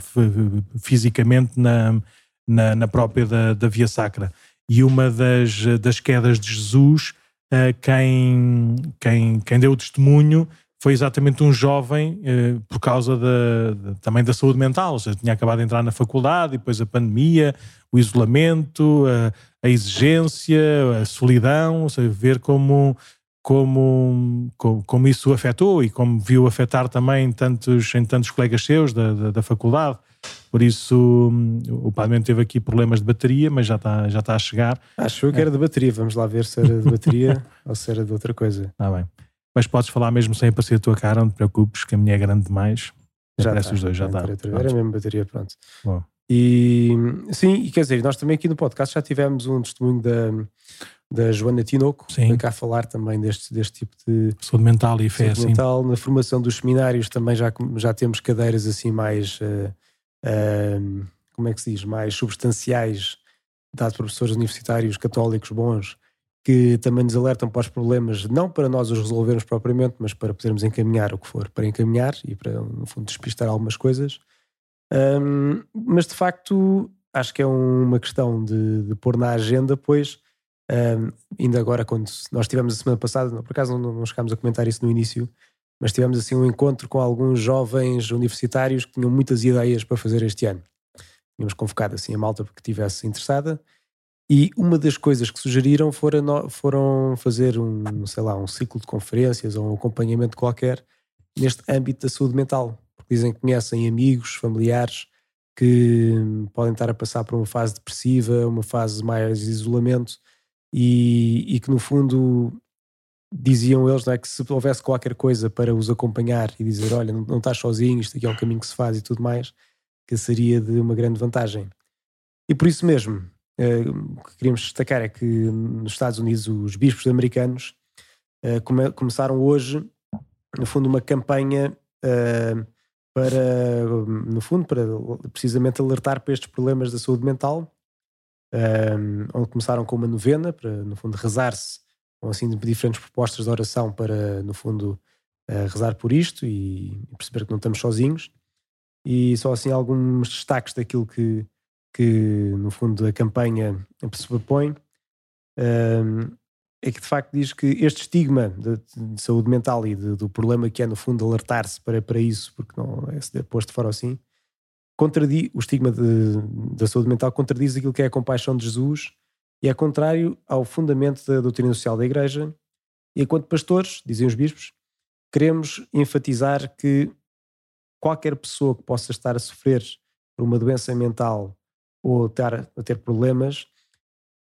fisicamente na, na, na própria da, da, Via Sacra. E uma das, das quedas de Jesus, eh, quem, quem, quem deu o testemunho foi exatamente um jovem eh, por causa da, também da saúde mental, ou seja, tinha acabado de entrar na faculdade, e depois a pandemia, o isolamento, a, a exigência, a solidão, ou seja, ver como, como, como, como, isso o afetou e como viu afetar também tantos, em tantos colegas seus da, da, da faculdade. Por isso, o Padre teve aqui problemas de bateria, mas já está, já está a chegar. Acho que era de bateria, vamos lá ver se era de bateria ou se era de outra coisa. Está bem. Mas podes falar mesmo sem aparecer a tua cara, não te preocupes, que a minha é grande demais. Já está, os dois, já está. Era mesmo bateria, pronto. Bom. E sim, e quer dizer, nós também aqui no podcast já tivemos um testemunho da, da Joana Tinoco, sim. cá falar também deste, deste tipo de saúde mental e fé. Saúde mental. Na formação dos seminários também já, já temos cadeiras assim mais, uh, uh, como é que se diz, mais substanciais, dados por professores universitários católicos bons, que também nos alertam para os problemas, não para nós os resolvermos propriamente, mas para podermos encaminhar o que for para encaminhar e para, no fundo, despistar algumas coisas. Um, mas de facto, acho que é uma questão de, de pôr na agenda, pois um, ainda agora, quando nós tivemos a semana passada, por acaso não, não chegámos a comentar isso no início, mas tivemos assim um encontro com alguns jovens universitários que tinham muitas ideias para fazer este ano. Tínhamos convocado assim a malta porque estivesse interessada e uma das coisas que sugeriram foram, foram fazer um, sei lá, um ciclo de conferências ou um acompanhamento qualquer neste âmbito da saúde mental. Porque dizem que conhecem amigos, familiares que podem estar a passar por uma fase depressiva, uma fase mais de isolamento e, e que no fundo diziam eles é, que se houvesse qualquer coisa para os acompanhar e dizer olha, não, não estás sozinho, isto aqui é um caminho que se faz e tudo mais, que seria de uma grande vantagem. E por isso mesmo, o que queríamos destacar é que nos Estados Unidos os bispos americanos come, começaram hoje, no fundo, uma campanha uh, para, no fundo, para precisamente alertar para estes problemas da saúde mental onde começaram com uma novena para, no fundo, rezar-se com assim diferentes propostas de oração para, no fundo, rezar por isto e perceber que não estamos sozinhos. E só assim alguns destaques daquilo que, que no fundo, a campanha se propõe. Um, é que de facto diz que este estigma de, de saúde mental e de, do problema que é, no fundo, alertar-se para, para isso, porque não é posto fora assim, contradiz, o estigma da saúde mental contradiz aquilo que é a compaixão de Jesus e é contrário ao fundamento da doutrina social da Igreja. E enquanto pastores, dizem os bispos, queremos enfatizar que qualquer pessoa que possa estar a sofrer por uma doença mental ou estar a ter problemas,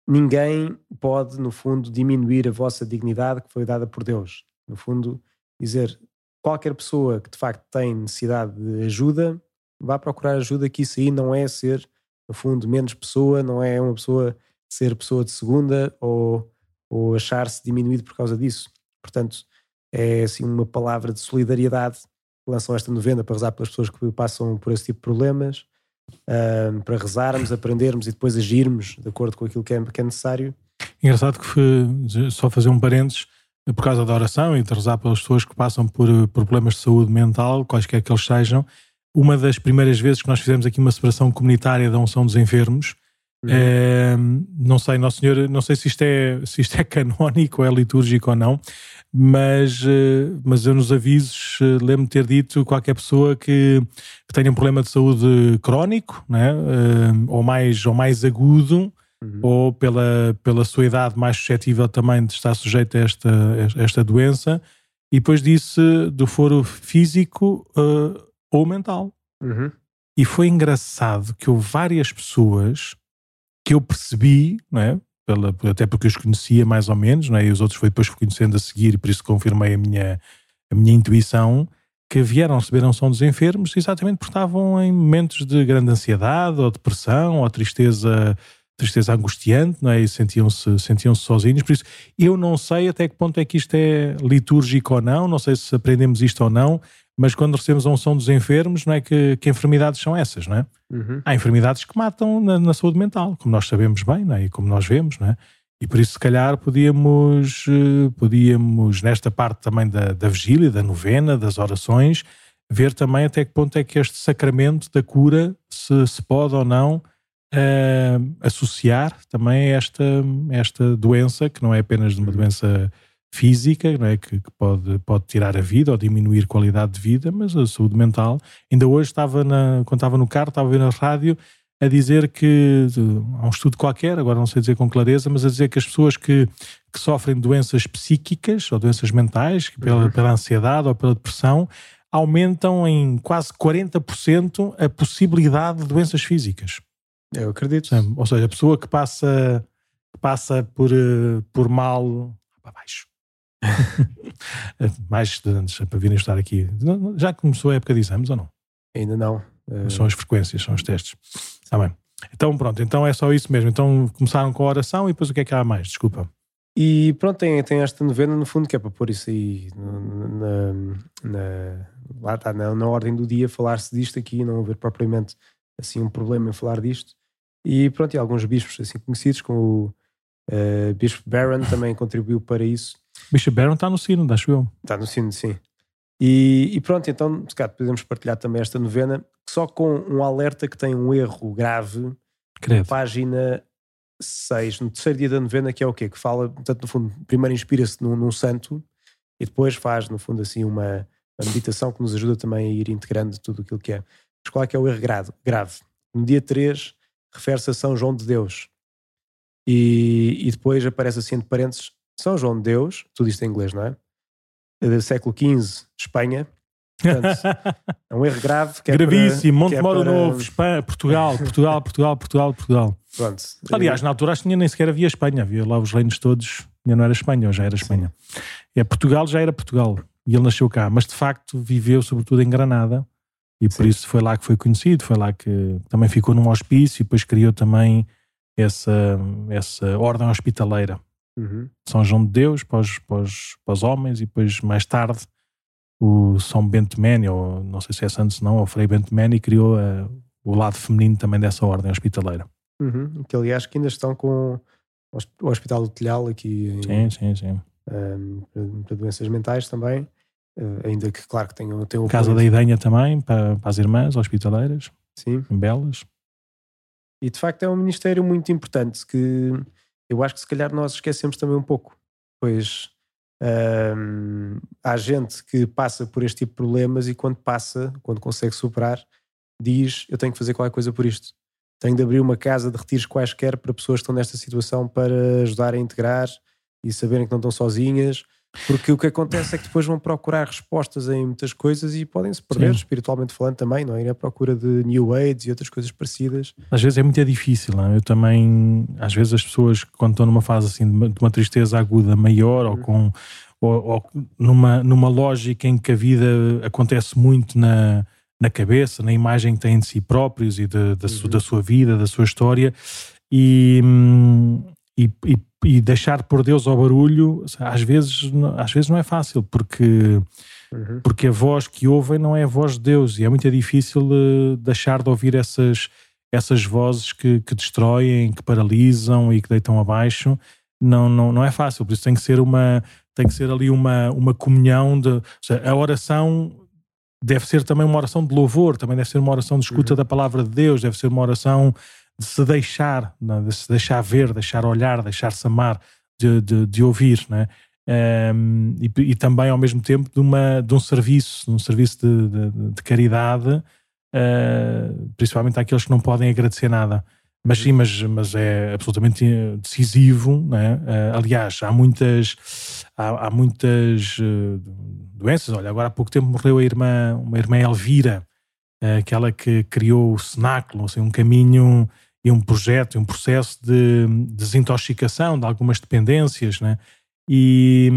ninguém pode, no fundo, diminuir a vossa dignidade que foi dada por Deus. No fundo, dizer qualquer pessoa que de facto tem necessidade de ajuda vá procurar ajuda, que isso aí não é ser, no fundo, menos pessoa, não é uma pessoa ser pessoa de segunda ou, ou achar-se diminuído por causa disso. Portanto, é assim uma palavra de solidariedade. Lançam esta novena para rezar pelas pessoas que passam por esse tipo de problemas, para rezarmos, aprendermos e depois agirmos de acordo com aquilo que é, que é necessário. Engraçado que foi, só fazer um parênteses, por causa da oração e de rezar pelas pessoas que passam por problemas de saúde mental, quaisquer que eles sejam, uma das primeiras vezes que nós fizemos aqui uma separação comunitária da unção dos enfermos. É, não sei, Nosso Senhor, não sei se isto é, se isto é canónico, é litúrgico ou não, mas, eh, mas eu nos avisos eh, lembro-me ter dito qualquer pessoa que, que, tenha um problema de saúde crónico, né, ou, mais, ou mais agudo, uhum. ou pela, pela sua idade mais suscetível também de estar sujeito a esta, a esta doença, e depois disse do foro físico ou mental. Uhum. E foi engraçado que houve várias pessoas que eu percebi, não é? Pela, até porque eu os conhecia mais ou menos, não é? e os outros foi depois conhecendo a seguir, e por isso confirmei a minha, a minha intuição, que vieram receber a unção dos enfermos exatamente porque estavam em momentos de grande ansiedade, ou depressão, ou tristeza, tristeza angustiante, não é? e sentiam-se sentiam -se sozinhos. Por isso, eu não sei até que ponto é que isto é litúrgico ou não, não sei se aprendemos isto ou não, mas quando recebemos a unção dos enfermos, não é que, que enfermidades são essas, não é? Uhum. Há enfermidades que matam na, na, saúde mental, como nós sabemos bem, não é? E como nós vemos, não é? E por isso, se calhar, podíamos, eh, podíamos nesta parte também da, da vigília, da novena, das orações, ver também até que ponto é que este sacramento da cura se, se pode ou não uh, associar também a esta, esta doença, que não é apenas uma uhum. doença física, não é? que, que, pode, pode tirar a vida ou diminuir a qualidade de vida, mas a saúde mental. Ainda hoje estava, na, quando estava no carro, estava a ver na rádio a dizer que há um estudo qualquer, agora não sei dizer com clareza, mas a dizer que as pessoas que, que sofrem doenças psíquicas ou doenças mentais, pela, pela ansiedade ou pela depressão, aumentam em quase 40% a possibilidade de doenças físicas. Eu acredito. Ou seja, a pessoa que passa, passa por, eh, por mal para baixo mais estudantes para virem estar aqui. Já começou a época de exames ou não? Ainda não. Uh... São as frequências, são os testes. Está bem. Então pronto, então é só isso mesmo. Então começaram com a oração e depois o que é que há mais? Desculpa. E pronto, tem, tem esta novena no fundo que é para pôr isso aí na, na, lá está, na, na ordem do dia, falar-se disto aqui, não haver propriamente assim um problema em falar disto. E pronto, e alguns bispos assim conhecidos, como o uh, Bispo Barron também contribuiu para isso. Bishop Barron está no sino, acho eu. Está no sino, sim. E, e pronto, então, se calhar podemos partilhar também esta novena, só com um alerta que tem um erro grave, Credo. página 6, no terceiro dia da novena, que é o quê? Que fala, portanto, no fundo, primeiro inspira-se num, num santo e depois faz, no fundo, assim, uma, uma meditação que nos ajuda também a ir integrando tudo aquilo que é. Mas qual é que é o erro grave? grave? No dia 3, refere-se a São João de Deus. E, e depois aparece assim entre parênteses São João de Deus, tudo isto em inglês, não é? Do século XV, Espanha. Portanto, é um erro grave. Que é Gravíssimo, para, Monte é Moro para- Novo, Espanha, Portugal, Portugal, Portugal, Portugal, Portugal. Pronto. Aliás, na altura acho que nem sequer havia Espanha, havia lá os reinos todos, ainda não era Espanha, ou já era Espanha. É, Portugal já era Portugal, e ele nasceu cá, mas de facto viveu sobretudo em Granada, e por Sim. isso foi lá que foi conhecido, foi lá que também ficou num hospício, e depois criou também essa, essa ordem hospitaleira. Uhum. São João de Deus para os, para, os, para os homens e depois mais tarde o São Bento Mene, ou não sei se é santo se não, ou Frei Bento Mene, criou eh, o lado feminino também dessa ordem hospitaleira. Uhum. Que aliás que ainda estão com o hosp- o Hospital do Telhal aqui em, Sim, sim, sim. um, para- para doenças mentais também. Uh, ainda que, claro, que tenham, tenham Casa da. Idenha também, para, para as irmãs hospitaleiras, Sim. Belas. E de facto é um ministério muito importante que eu acho que se calhar nós esquecemos também um pouco. Pois hum, há gente que passa por este tipo de problemas e quando passa, quando consegue superar, diz: Eu tenho que fazer qualquer coisa por isto. Tenho de abrir uma casa de retiros quaisquer para pessoas que estão nesta situação para ajudar a integrar e saberem que não estão sozinhas. Porque o que acontece é que depois vão procurar respostas em muitas coisas e podem se perder, Sim. espiritualmente falando também, não é? Ir à procura de New Age e outras coisas parecidas. Às vezes é muito difícil, não é? eu também, às vezes as pessoas quando estão numa fase assim de uma, de tristeza aguda maior ou com ou, ou numa, numa lógica em que a vida acontece muito na, na cabeça, na imagem que têm de si próprios e de- da, su- Uhum. da sua vida, da sua história e, hum, e, e- e deixar por Deus ao barulho às vezes, não- às vezes não é fácil porque Uhum. porque a voz que ouvem não é a voz de Deus e é muito difícil eh, deixar de ouvir essas, essas vozes que, que destroem, que paralisam e que deitam abaixo. Não, não, não é fácil, por isso tem que ser uma tem que ser ali uma, uma comunhão de seja, a oração deve ser também uma oração de louvor, também deve ser uma oração de escuta Uhum. da palavra de Deus, deve ser uma oração de se deixar, não é? de se deixar ver, deixar olhar, deixar-se amar, de, de, de ouvir, né? Um, e, e também ao mesmo tempo de, uma, de um serviço, de um serviço de, de- de caridade, uh, principalmente àqueles que não podem agradecer nada. Mas sim, mas, mas é absolutamente decisivo, né? Uh, aliás, há muitas, há, há muitas uh, doenças. Olha, agora há pouco tempo morreu a irmã, uma irmã Elvira, aquela que criou o cenáculo, assim, um caminho e um projeto, e um processo de desintoxicação de algumas dependências, né? E,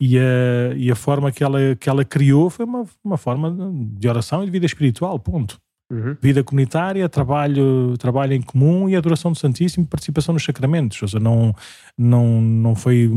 e, a, e a forma que ela, que ela criou foi uma, uma forma de oração e de vida espiritual, ponto. Uhum. Vida comunitária, trabalho, trabalho em comum e adoração do Santíssimo, participação nos sacramentos. Ou seja, não, não, não foi,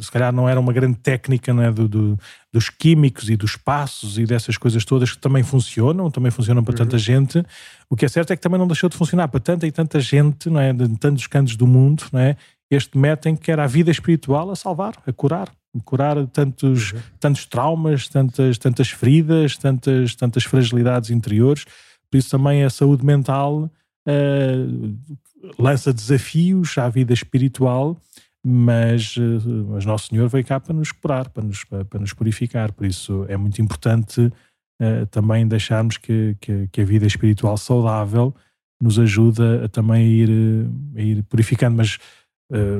se calhar não era uma grande técnica não é, do, do- dos químicos e dos passos e dessas coisas todas que também funcionam, também funcionam para tanta gente. O que é certo é que também não deixou de funcionar para tanta e tanta gente, não é, de tantos cantos do mundo, não é? Este método em que era a vida espiritual a salvar, a curar, a curar tantos, Uhum. tantos traumas, tantas, tantas feridas, tantas, tantas fragilidades interiores. Por isso também a saúde mental eh, lança desafios à vida espiritual, mas, eh, mas Nosso Senhor veio cá para nos curar, para nos, para, para nos purificar. Por isso é muito importante eh, também deixarmos que, que, que a vida espiritual saudável nos ajuda a também ir, a ir purificando. Mas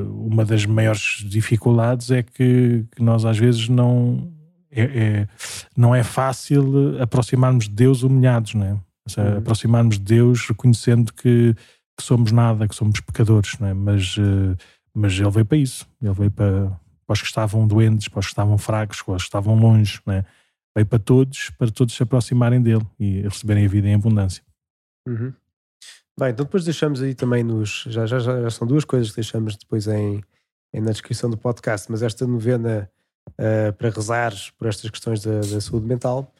uma das maiores dificuldades é que, que nós às vezes não é, é- não é fácil aproximarmos de Deus humilhados, não é? Ou seja, Uhum. aproximarmos de Deus reconhecendo que, que somos nada, que somos pecadores, não é? Mas, eh, mas Ele veio para isso. Ele veio para, para os que estavam doentes, para os que estavam fracos, para os que estavam longe, não é? Veio para todos, para todos se aproximarem dele e receberem a vida em abundância. Uhum. Bem, então depois deixamos aí também nos. Já, já, já, são duas coisas que deixamos depois em, em- na descrição do podcast, mas esta novena ah, para rezar por estas questões da, da saúde mental,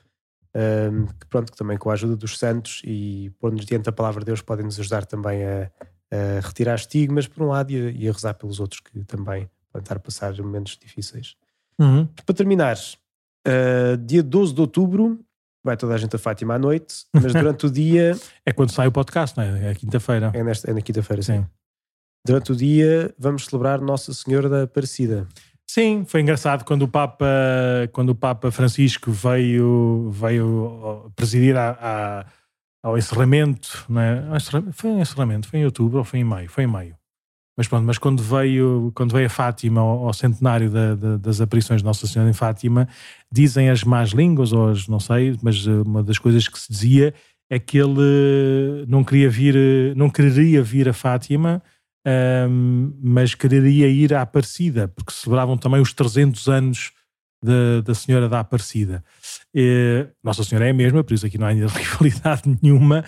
ahm, que pronto, que também com a ajuda dos santos e pôr-nos diante da palavra de Deus podem nos ajudar também a, a retirar estigmas por um lado e a, e a rezar pelos outros que também podem estar a passar momentos difíceis. Para terminar, ah, dia 12 de outubro vai toda a gente a Fátima à noite, mas durante o dia. É quando sai o podcast, não é? É quinta-feira. É, nesta, é na quinta-feira, sim. sim. Durante o dia vamos celebrar Nossa Senhora da Aparecida. Sim, foi engraçado quando o Papa, quando o Papa Francisco veio, veio presidir a, a, ao encerramento, não é? Foi um encerramento, foi em outubro ou foi em maio? Foi em maio. Mas pronto, mas quando veio, quando veio a Fátima ao, ao centenário da, da, das aparições de Nossa Senhora em Fátima, dizem as más línguas, ou as, não sei, mas eh, uma das coisas que se dizia é que ele não queria vir, não quereria vir a Fátima, um, mas quereria ir à Aparecida, porque celebravam também os 300 anos da, da Senhora da Aparecida. E, Nossa Senhora é a mesma, por isso aqui não há rivalidade nenhuma,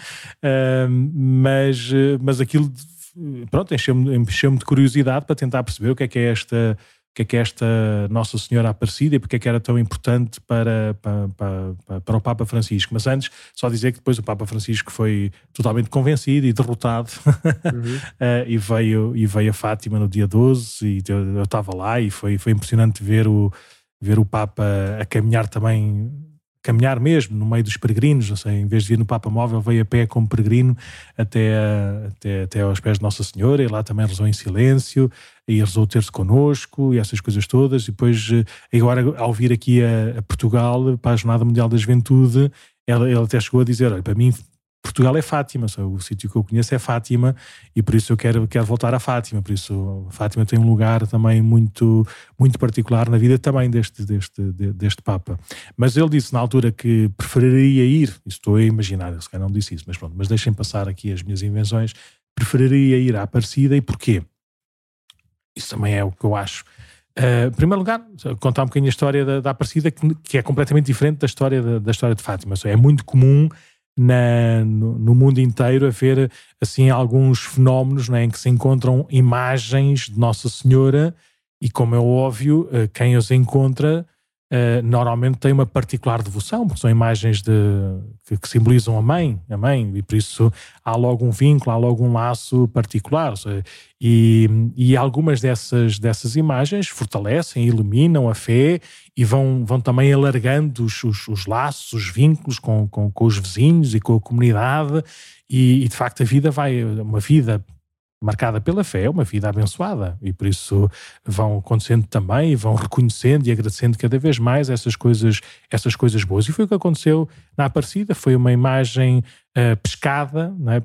um, mas, mas aquilo pronto, encheu-me encheu de curiosidade para tentar perceber o que é que é esta, que é que esta Nossa Senhora Aparecida e porque é que era tão importante para, para, para, para o Papa Francisco. Mas antes, só dizer que depois o Papa Francisco foi totalmente convencido e derrotado uhum. uh, e, veio, e veio a Fátima no dia 12 e eu, eu estava lá e foi, foi impressionante ver o, ver o Papa a caminhar também caminhar mesmo no meio dos peregrinos, não sei, em vez de ir no Papa Móvel, veio a pé como peregrino até, até, até aos pés de Nossa Senhora e lá também rezou em silêncio e rezou o terço connosco e essas coisas todas. E depois, eh, agora, ao vir aqui a, a Portugal para a Jornada Mundial da Juventude, ele até chegou a dizer: olha, para mim Portugal é Fátima, só o sítio que eu conheço é Fátima e por isso eu quero, quero voltar a Fátima. Por isso, Fátima tem um lugar também muito, muito particular na vida também deste, deste, deste Papa. Mas ele disse na altura que preferiria ir, estou a imaginar, se calhar não disse isso, mas pronto, mas deixem passar aqui as minhas invenções. Preferiria ir à Aparecida e porquê? Isso também é o que eu acho. Uh, em primeiro lugar, contar um bocadinho a história da, da Aparecida, que, que, é completamente diferente da história, da, da história de Fátima. É muito comum na, no, no, mundo inteiro a ver assim alguns fenómenos né, em que se encontram imagens de Nossa Senhora e como é óbvio eh, quem os encontra uh, normalmente tem uma particular devoção, porque são imagens de, que, que, simbolizam a mãe, a mãe, e por isso há logo um vínculo, há logo um laço particular. E, e algumas dessas, dessas imagens fortalecem, iluminam a fé e vão, vão também alargando os, os, os laços, os vínculos com, com, com, os vizinhos e com a comunidade. E, e de facto a vida vai, uma vida marcada pela fé, é uma vida abençoada. E por isso vão acontecendo também vão reconhecendo e agradecendo cada vez mais essas coisas, essas coisas boas. E foi o que aconteceu na Aparecida, foi uma imagem uh, pescada não é?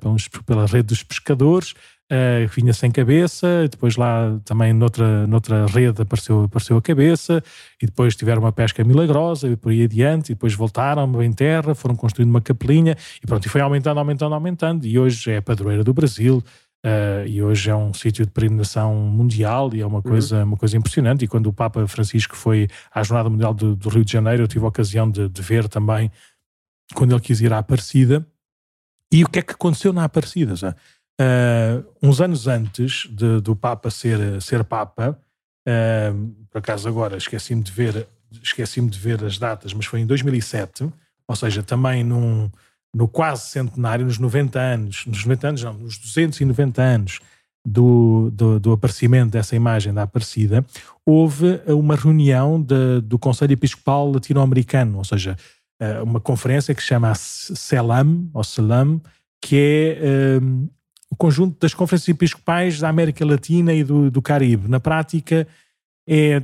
pela rede dos pescadores, uh, vinha sem cabeça, depois lá também noutra, noutra rede apareceu, apareceu a cabeça, e depois tiveram uma pesca milagrosa e por aí adiante, e depois voltaram em terra, foram construindo uma capelinha, e pronto, e foi aumentando, aumentando, aumentando, e hoje é a padroeira do Brasil, Uh, e hoje é um sítio de peregrinação mundial e é uma coisa, uhum. uma coisa impressionante. E quando o Papa Francisco foi à Jornada Mundial do, do Rio de Janeiro, eu tive a ocasião de, de, ver também quando ele quis ir à Aparecida. E o que é que aconteceu na Aparecida? Uh, uns anos antes de, do Papa ser, ser Papa, uh, por acaso agora esqueci-me de ver esqueci-me de ver as datas, mas foi em 2007, ou seja, também num no quase centenário, nos 90 anos, nos 90 anos não, nos 290 anos do, do, do aparecimento dessa imagem da Aparecida, houve uma reunião de, do Conselho Episcopal Latino-Americano, ou seja, eh, uma conferência que se chama CELAM, ou CELAM, que é um, o conjunto das conferências episcopais da América Latina e do, do Caribe. Na prática, é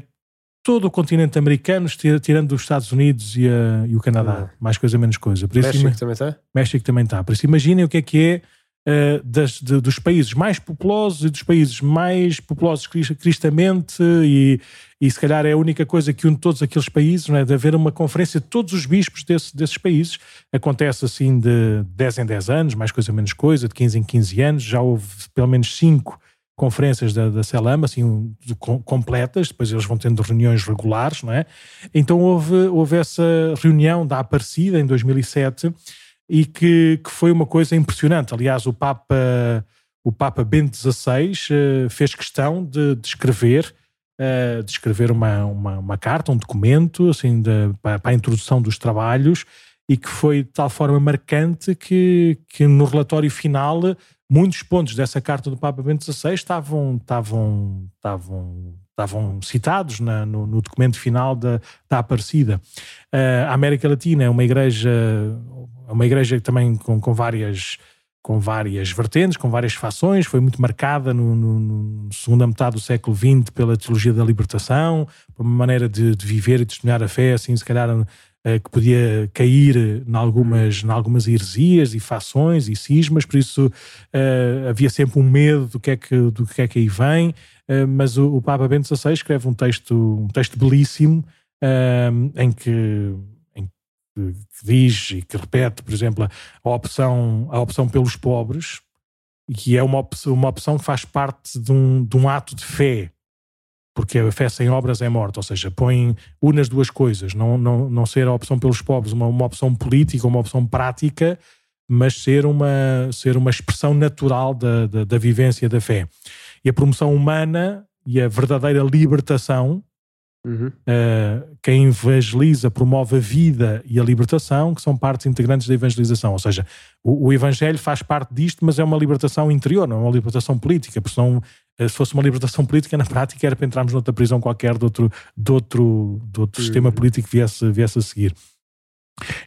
todo o continente americano, tirando os Estados Unidos e, a, e o Canadá. Uhum. Mais coisa, menos coisa. Por México também está? México também está. Por isso imaginem o que é que é uh, das, de, dos países mais populosos e dos países mais populosos cristamente e, e se calhar é a única coisa que une todos aqueles países, não é? de haver uma conferência de todos os bispos desse, desses países. Acontece assim de 10 em 10 anos, mais coisa menos coisa, de 15 em 15 anos. Já houve pelo menos 5 conferências da, da CELAM, assim, completas, depois eles vão tendo reuniões regulares, não é? Então houve, houve essa reunião da Aparecida em 2007 e que, que foi uma coisa impressionante. Aliás, o Papa, o Papa Bento XVI uh, fez questão de, de escrever uh, de escrever uma, uma, uma, carta, um documento, assim, de, para, para a introdução dos trabalhos e que foi de tal forma marcante que, que no relatório final muitos pontos dessa carta do Papa Bento XVI estavam, estavam, estavam, estavam citados na, no, no, documento final da, da Aparecida. Uh, a América Latina é uma igreja, uma igreja também com, com várias com várias vertentes, com várias fações, foi muito marcada no, no, no segunda metade do século XX pela teologia da libertação, por uma maneira de, de viver e de testemunhar a fé, assim, se calhar que podia cair em algumas, em algumas heresias e fações e cismas, por isso uh, havia sempre um medo do que é que, do que, é que aí vem, uh, mas o, o, Papa Bento XVI escreve um texto, um texto belíssimo em que que, diz e que repete, por exemplo, a opção, a opção pelos pobres, que é uma opção, uma opção que faz parte de um, de um ato de fé, porque a fé sem obras é morta, ou seja, põe une as duas coisas, não, não, não ser a opção pelos pobres uma, uma opção política, uma opção prática, mas ser uma, ser uma expressão natural da, da, da vivência da fé. E a promoção humana e a verdadeira libertação Uhum. Uh, quem evangeliza promove a vida e a libertação, que são partes integrantes da evangelização. Ou seja, o, o, Evangelho faz parte disto, mas é uma libertação interior, não é uma libertação política. Porque senão, se fosse uma libertação política, na prática era para entrarmos noutra prisão qualquer de outro, de outro, de outro sistema político que viesse, viesse a seguir.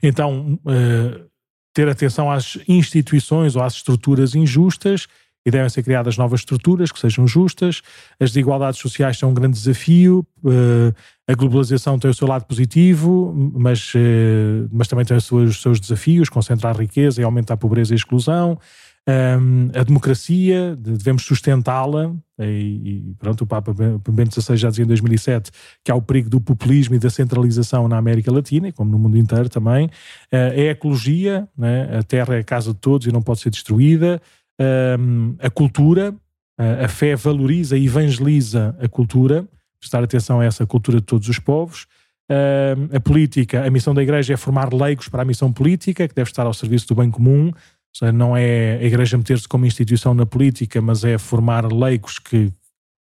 Então, uh, ter atenção às instituições ou às estruturas injustas e devem ser criadas novas estruturas que sejam justas. As desigualdades sociais são um grande desafio. Uh, a globalização tem o seu lado positivo, mas, uh, mas também tem os seus, os seus desafios, concentrar riqueza e aumentar a pobreza e a exclusão. Um, a democracia, devemos sustentá-la, e, e, pronto, o Papa Bento XVI já dizia em 2007 que há o perigo do populismo e da centralização na América Latina, como no mundo inteiro também. Uh, é a ecologia, né? a terra é a casa de todos e não pode ser destruída a cultura, a fé valoriza e evangeliza a cultura, prestar atenção a essa cultura de todos os povos. a política, a missão da igreja é formar leigos para a missão política, que deve estar ao serviço do bem comum. Seja, não é a igreja meter-se como instituição na política, mas é formar leigos que,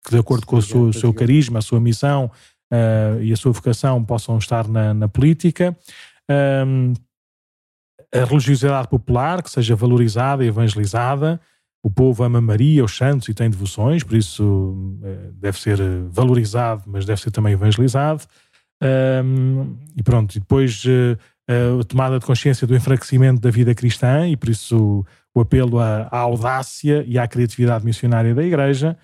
que de acordo com o seu, seu carisma, a sua missão uh, e a sua vocação, possam estar na, na política. Um, a religiosidade popular, que seja valorizada e evangelizada. O povo ama Maria, os santos e tem devoções, por isso eh, deve ser valorizado, mas deve ser também evangelizado. Um, e pronto, e depois uh, a tomada de consciência do enfraquecimento da vida cristã, e por isso o, o apelo à, à, audácia e à criatividade missionária da Igreja.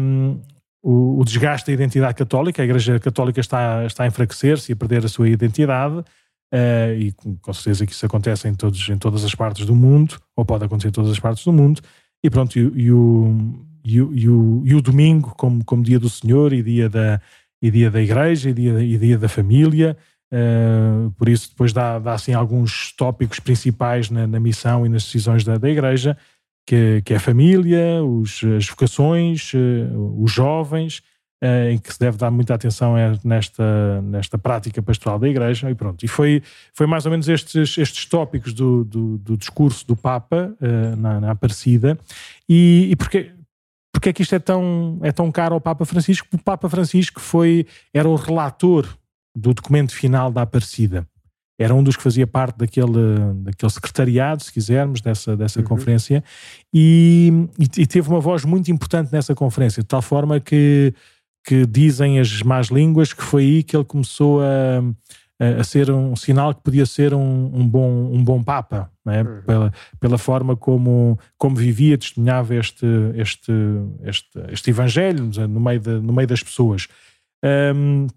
Um, o, o, desgaste da identidade católica, a Igreja Católica está, está a enfraquecer-se e a perder a sua identidade. Uh, e com certeza que isso acontece em, todos, em todas as partes do mundo, ou pode acontecer em todas as partes do mundo, e pronto, e, e, o, e, o, e, o, e o domingo como, como dia do Senhor e dia da, e dia da igreja e dia, e dia da família, uh, por isso depois dá, dá assim alguns tópicos principais na, na missão e nas decisões da, da igreja, que, que é a família, os, as vocações, uh, os jovens, uh, em que se deve dar muita atenção é nesta, nesta prática pastoral da Igreja, e pronto. E foi, foi mais ou menos estes, estes tópicos do, do, do discurso do Papa na, na Aparecida, e, e porque, porque é que isto é tão, é tão caro ao Papa Francisco? O Papa Francisco foi, era o relator do documento final da Aparecida. Era um dos que fazia parte daquele, daquele secretariado, se quisermos, dessa, dessa uhum. conferência, e, e, teve uma voz muito importante nessa conferência, de tal forma que que dizem as más línguas que foi aí que ele começou a, a, ser um sinal que podia ser um, um bom, um bom Papa, é? uhum. pela, pela forma como, como vivia, testemunhava este, este, este, este Evangelho no meio, de, no meio das pessoas. Um,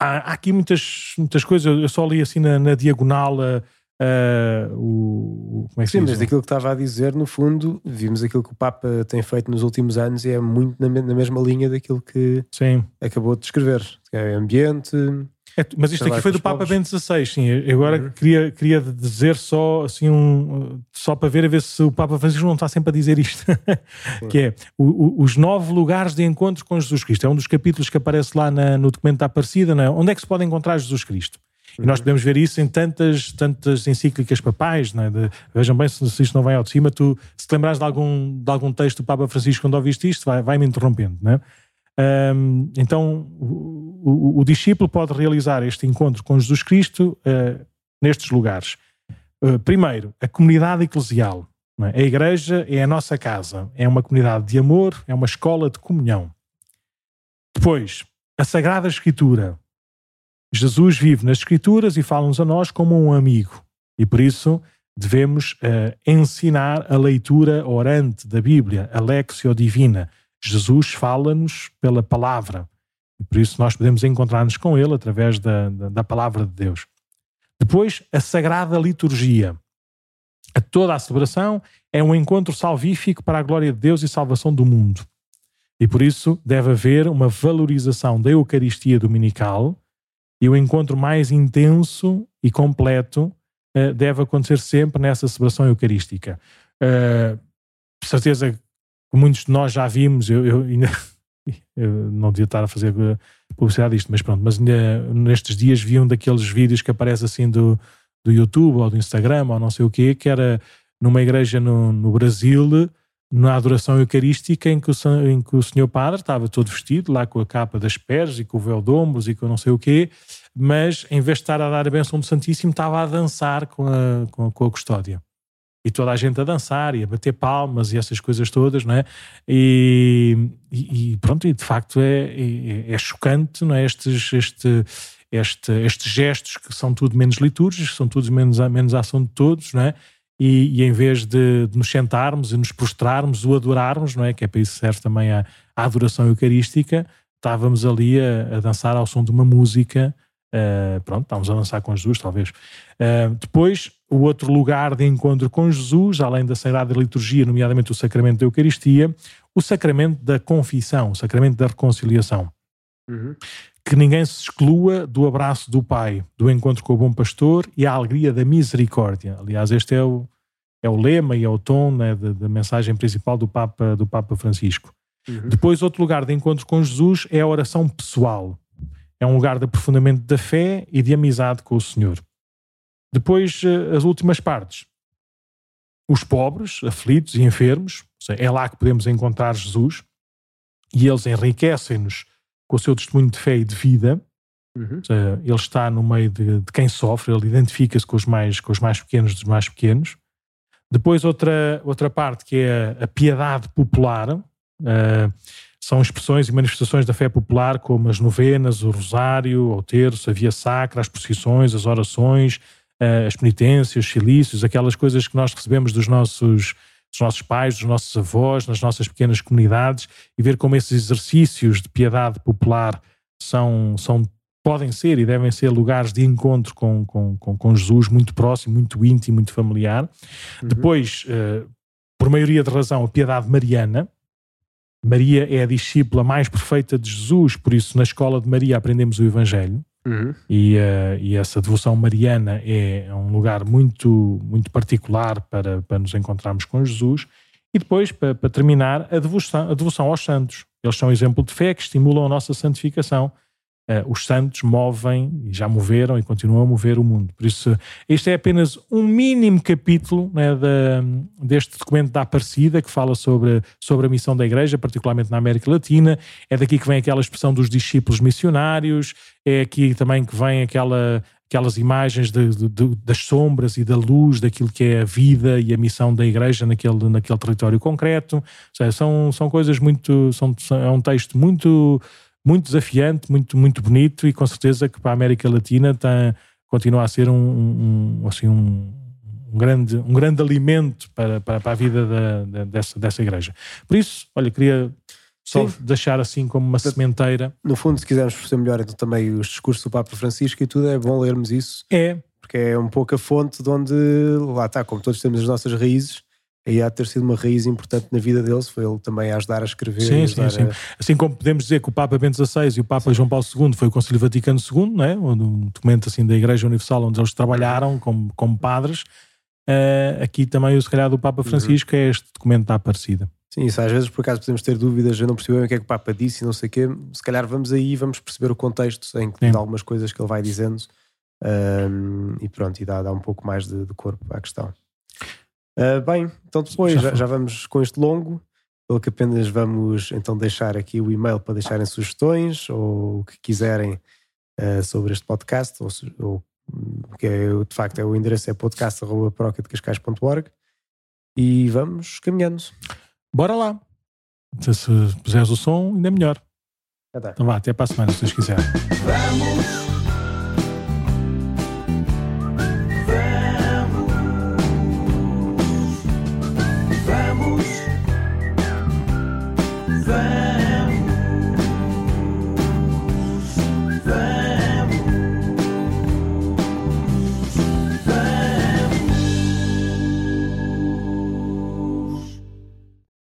há, há, aqui muitas, muitas coisas, eu só li assim na, na diagonal. Uh, Uh, o, como é que Sim, mas daquilo que estava a dizer, no fundo, vimos aquilo que o Papa tem feito nos últimos anos e é muito na, na mesma linha daquilo que sim. acabou de descrever. É ambiente. É, mas isto aqui foi do Papa Bento XVI, sim. agora uhum. queria, queria dizer só assim um, só para ver a ver se o Papa Francisco não está sempre a dizer isto, que é o, o, os nove lugares de encontro com Jesus Cristo. É um dos capítulos que aparece lá na, no documento da Aparecida, não é? Onde é que se pode encontrar Jesus Cristo? E nós podemos ver isso em tantas, tantas encíclicas papais, é? de, vejam bem se, se, isto não vem ao de cima, tu, se te lembrares de algum, de algum texto do Papa Francisco quando ouviste isto, vai, vai interrompendo, não é? Um, então, o, o, o, discípulo pode realizar este encontro com Jesus Cristo uh, nestes lugares. Uh, primeiro, a comunidade eclesial. É? A igreja é a nossa casa, é uma comunidade de amor, é uma escola de comunhão. Depois, a Sagrada Escritura. Jesus vive nas Escrituras e fala-nos a nós como um amigo. E por isso devemos uh, ensinar a leitura orante da Bíblia, a Lexio Divina. Jesus fala-nos pela palavra. E por isso nós podemos encontrar-nos com Ele através da, da, da, palavra de Deus. Depois, a Sagrada Liturgia. A toda a celebração é um encontro salvífico para a glória de Deus e salvação do mundo. E por isso deve haver uma valorização da Eucaristia Dominical e o encontro mais intenso e completo uh, deve acontecer sempre nessa celebração eucarística. Uh, certeza que muitos de nós já vimos, eu, eu ainda eu não devia estar a fazer eh, publicidade disto, mas pronto, mas nestes dias vi um daqueles vídeos que aparece assim do, do YouTube ou do Instagram ou não sei o quê, que era numa igreja no, no Brasil, na adoração eucarística, em que, o, em que o senhor padre estava todo vestido, lá com a capa das pés e com o véu de ombros e com não sei o quê, mas em vez de estar a dar a bênção do Santíssimo, estava a dançar com a, com a, com a custódia e toda a gente a dançar e a bater palmas e essas coisas todas, não é? E, e, pronto, e de facto é, é, é, chocante, não é? Estes, este, este, estes gestos que são tudo menos litúrgicos, são todos menos, menos ação de todos, não é? E, e em vez de, de, nos sentarmos e nos prostrarmos, o adorarmos, não é? Que é para isso serve também a, a adoração eucarística, estávamos ali a, a dançar ao som de uma música Uh, pronto, estávamos a lançar com Jesus, talvez. Uh, depois, o outro lugar de encontro com Jesus, além da Sagrada Liturgia, nomeadamente o Sacramento da Eucaristia, o Sacramento da Confissão, o Sacramento da Reconciliação. Uhum. Que ninguém se exclua do abraço do Pai, do encontro com o Bom Pastor e a alegria da misericórdia. Aliás, este é o, é o lema e é o tom né, da, da, mensagem principal do Papa, do Papa Francisco. Uhum. Depois, outro lugar de encontro com Jesus é a oração pessoal é um lugar de aprofundamento da fé e de amizade com o Senhor. Depois, eh, as últimas partes. Os pobres, aflitos e enfermos, é lá que podemos encontrar Jesus e eles enriquecem-nos com o seu testemunho de fé e de vida. Uhum. Seja, ele está no meio de, de quem sofre, ele identifica-se com os mais com os mais pequenos dos mais pequenos. Depois outra outra parte que é a, a piedade popular. Uh, são expressões e manifestações da fé popular, como as novenas, o rosário, o terço, a via sacra, as procissões, as orações, eh, as penitências, os silícios, aquelas coisas que nós recebemos dos nossos, dos nossos pais, dos nossos avós, nas nossas pequenas comunidades, e ver como esses exercícios de piedade popular são, são podem ser e devem ser lugares de encontro com, com, com, com Jesus muito próximo, muito íntimo, muito familiar. Uhum. Depois, uh, por maioria de razão, a piedade mariana, Maria é a discípula mais perfeita de Jesus, por isso na escola de Maria aprendemos o Evangelho. Uhum. E, uh, e, essa devoção mariana é um lugar muito, muito particular para, para nos encontrarmos com Jesus. E depois, para, para terminar, a devoção, a devoção aos santos. Eles são exemplo de fé que estimulam a nossa santificação os santos movem, e já moveram e continuam a mover o mundo. Por isso, este é apenas um mínimo capítulo né, deste documento da Aparecida, que fala sobre, sobre a missão da Igreja, particularmente na América Latina. É daqui que vem aquela expressão dos discípulos missionários, é aqui também que vem aquela, aquelas imagens de, de, de, das sombras e da luz daquilo que é a vida e a missão da igreja naquele, naquele território concreto. Seja, são, são coisas muito. São, é um texto muito muito desafiante, muito, muito bonito e com certeza que para a América Latina continua a ser um, um assim, um, um, grande, um grande alimento para, para, para a vida da, da, dessa, dessa igreja. Por isso, olha, queria só Sim. deixar assim como uma sementeira. No fundo, se quisermos perceber melhor então, também os discursos do Papa Francisco e tudo, é bom lermos isso. É. Porque é um pouco a fonte de onde, lá está, como todos temos as nossas raízes, aí há de ter sido uma raiz importante na vida deles, foi ele também a ajudar a escrever. Sim, sim, sim. A... Assim como podemos dizer que o Papa Bento XVI e o Papa sim. João Paulo II foi o Concílio Vaticano II, não é? um documento assim da Igreja Universal onde eles trabalharam como, como padres, uh, aqui também, se calhar, do Papa uhum. Francisco uhum. é este documento da Aparecida. Sim, isso às vezes por acaso podemos ter dúvidas, eu não percebi bem o que é que o Papa disse e não sei o quê, se calhar vamos aí vamos perceber o contexto em que algumas coisas que ele vai dizendo um, e pronto, e dá, dá um pouco mais de, de corpo à questão. Uh, bem, então depois já, já, vamos com este longo, pelo que apenas vamos então deixar aqui o e-mail para deixarem sugestões ou o que quiserem uh, sobre este podcast, ou, ou que é, de facto é o endereço é podcast.procadecascais.org e vamos caminhando. Bora lá. Se puseres o som, ainda é melhor. Já tá. Então vá, até para a semana, se Deus quiser. Vamos